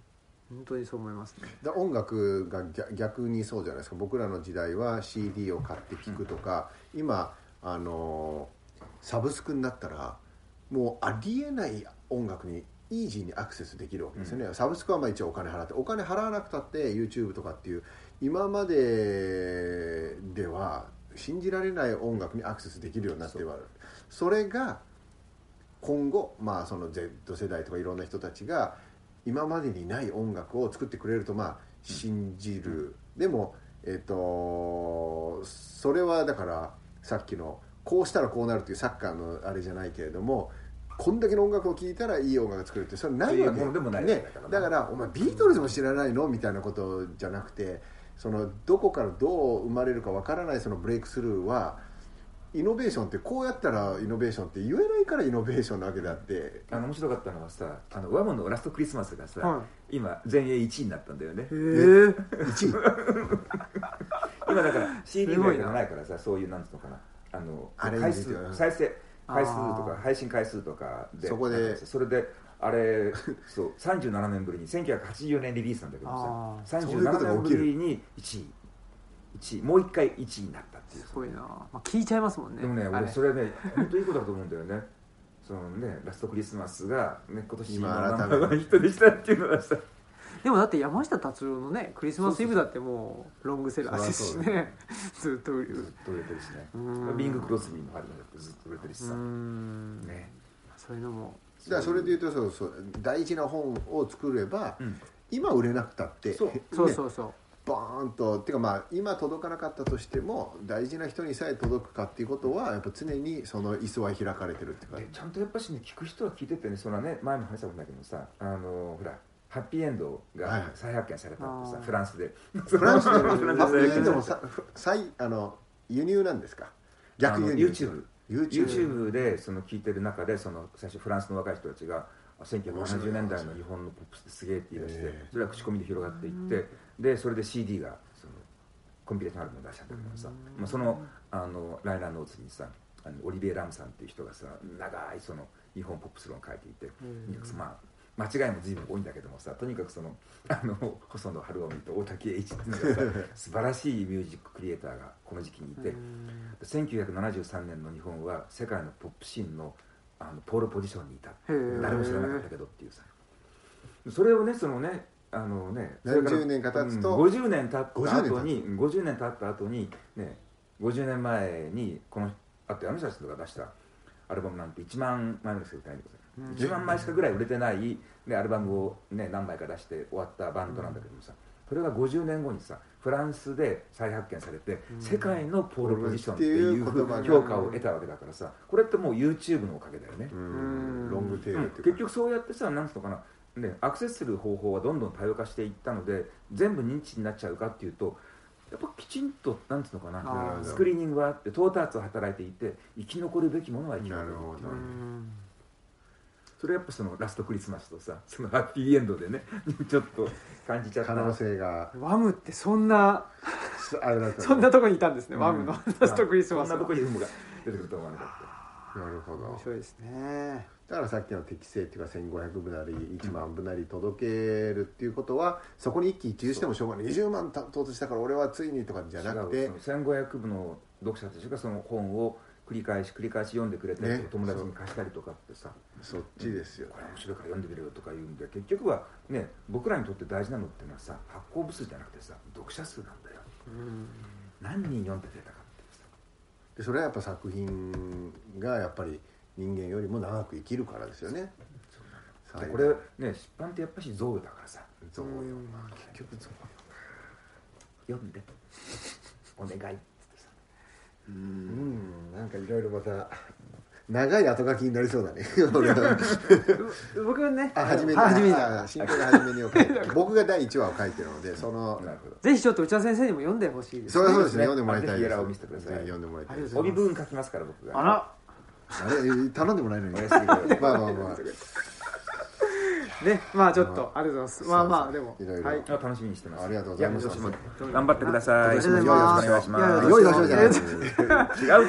本当にそう思いますね。だ音楽が逆逆にそうじゃないですか。僕らの時代は CD を買って聴くとか、今あのサブスクになったらもうありえない音楽にイージーにアクセスできるわけですよね、サブスクはまあ一応お金払ってお金払わなくたって YouTube とかっていう今まででは信じられない音楽にアクセスできるようになってはそれが今後、まあ、その Z 世代とかいろんな人たちが今までにない音楽を作ってくれるとまあ信じる、でも、えっとそれはだからさっきのこうしたらこうなるっていうサッカーのあれじゃないけれどもこんだけの音楽を聴いたらいい音楽が作れるってそれないわけものでもないわねけだから、お前ビートルズも知らないのみたいなことじゃなくてそのどこからどう生まれるかわからないそのブレイクスルーはイノベーションってこうやったらイノベーションって言えないからイノベーションなわけであってあの面白かったのはさあのワモのラストクリスマスがさ、は今全英1位になったんだよね。へえ？1位？今だから CD がないからさそういうなんつうのかな。あのアレンジ回ですよ。再生回数とか配信回数とかでそこで。それであれ そう37年ぶりに1984年リリースなんだけどあさそういうことが37年ぶりに1位1位もう一回1位になったっていう。すごいな、まあ、聞いちゃいますもんねでもね俺それね本当いいことだと思うんだよね。そのねラストクリスマスが、ね、今年の今改めて。ーワンヒットでしたっていうのはさでもだって山下達郎のねクリスマスイブだってもうロングセラーですしね。ずっと売る。ずっと売れてるしね。うん。ビング・クロスビーもあるんだってずっと売れてるしうさん。ね。そういうのも。だからそれで言うとそうそう大事な本を作れば、うん。今売れなくたってそう。ね。そうそうそう。バーンとっていうかまあ今届かなかったとしても大事な人にさえ届くかっていうことはやっぱ常にその椅子は開かれてるっていうかでちゃんとやっぱしね聞く人は聞いててねそのね前も話したことないけどさあのほらハッピーエンドはいが再発見されたってさ、フランスで。フランスで。フランスで。ハッピーエンドも再さ再あの輸入なんですか？逆輸入。YouTube YouTube でその聞いてる中でその最初フランスの若い人たちが1970年代の日本のポップスすげえって言い出して、ええそれは口コミで広がっていって、でそれで CD がそのコンピレーションアルバムを出したんだけどさ、まあ、そのあのライナーノーツにさあのオリビエ・ラムさんっていう人がさ長いその日本ポップス論を書いていて、まあ間違いも随分多いんだけどもさとにかくそのあの細野晴臣と大竹栄一っていうのがさ 素晴らしいミュージッククリエイターがこの時期にいて、1973年の日本は世界のポップシーンのあのポールポジションにいた。ー。誰も知らなかったけどっていうさ。それをねそのねあのね年か経つと？うん50年経った50後に50年経った後にね50年前にこのあと山下さんが出したアルバムなんて1万枚ぐらいしか売れてないんだけど、1万枚しかぐらい売れてない、ね、アルバムを、ね、何枚か出して終わったバンドなんだけどもさ、それが50年後にさフランスで再発見されて、世界のポールポジションっていう評価を得たわけだからさこれってもう YouTube のおかげだよね、うん。ロングテーうんルっていうか、結局そうやってさなんつうのかな、ね、アクセスする方法はどんどん多様化していったので全部認知になっちゃうかっていうとやっぱきちんとなんつうのかあなースクリーニングがあってトーターツを働いていて生き残るべきものは生き残るなるほどうんそれはやっぱそのラストクリスマスとさそのハッピーエンドでね ちょっと感じちゃった。可能性が。ワムってそんなあれだったそんなとこにいたんですね、ワムの。うん。ラストクリスマスそんなはとこに有無が出てくると思わなかっなるほど面白いですね。だからさっきの適正っていうか1500部なり1万部なり届けるっていうことはそこに一喜一憂してもしょうがない。20万到達したから俺はついにとかじゃなくて。違う。その1500部の読者たちがその本を繰り返し繰り返し読んでくれて、ね友達に貸したりとかってさ。そっちですよね。これ面白いから読んでくれよとか言うんで結局はね僕らにとって大事なのってのはさ発行部数じゃなくてさ読者数なんだよ。うん。何人読んでくれたかってさ。でそれはやっぱ作品がやっぱり人間よりも長く生きるからですよね。でこれね出版ってやっぱし贈与だからさ。そうよ。うん結局そう読んで。お願いうん。なんかいろいろまた長い後書きになりそうだね。僕はねあ初めに。初めに。あ新平が初めにを書いて 僕が第1話を書いてるのでそのぜひちょっと内田先生にも読んでほしいですそれはそうですねそうですね。読んでもらいたいです。ぜひエラーを見せてください。ぜひ読んでもらいたい帯文書きますから僕が。あら。あれ頼んでもらえるのにまあまあまあ ねまあちょっとあ。りがとうございます。まあまあでもいろいろはい。あ楽しみにしてます。ありがとうございます。や今年も頑張ってください。よろしくお願いします。良い年をじゃない違う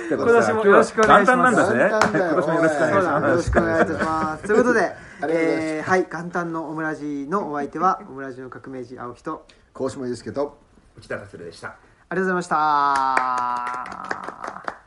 けど今年さ今日もよろしくお願はいします。今年もよろしくお願いしそうだよろますしくお願いいたします。ということで えーはい元旦のオムラジのお相手はオムラジの革命児青木と高島祐介と内田達郎でした。ありがとうございました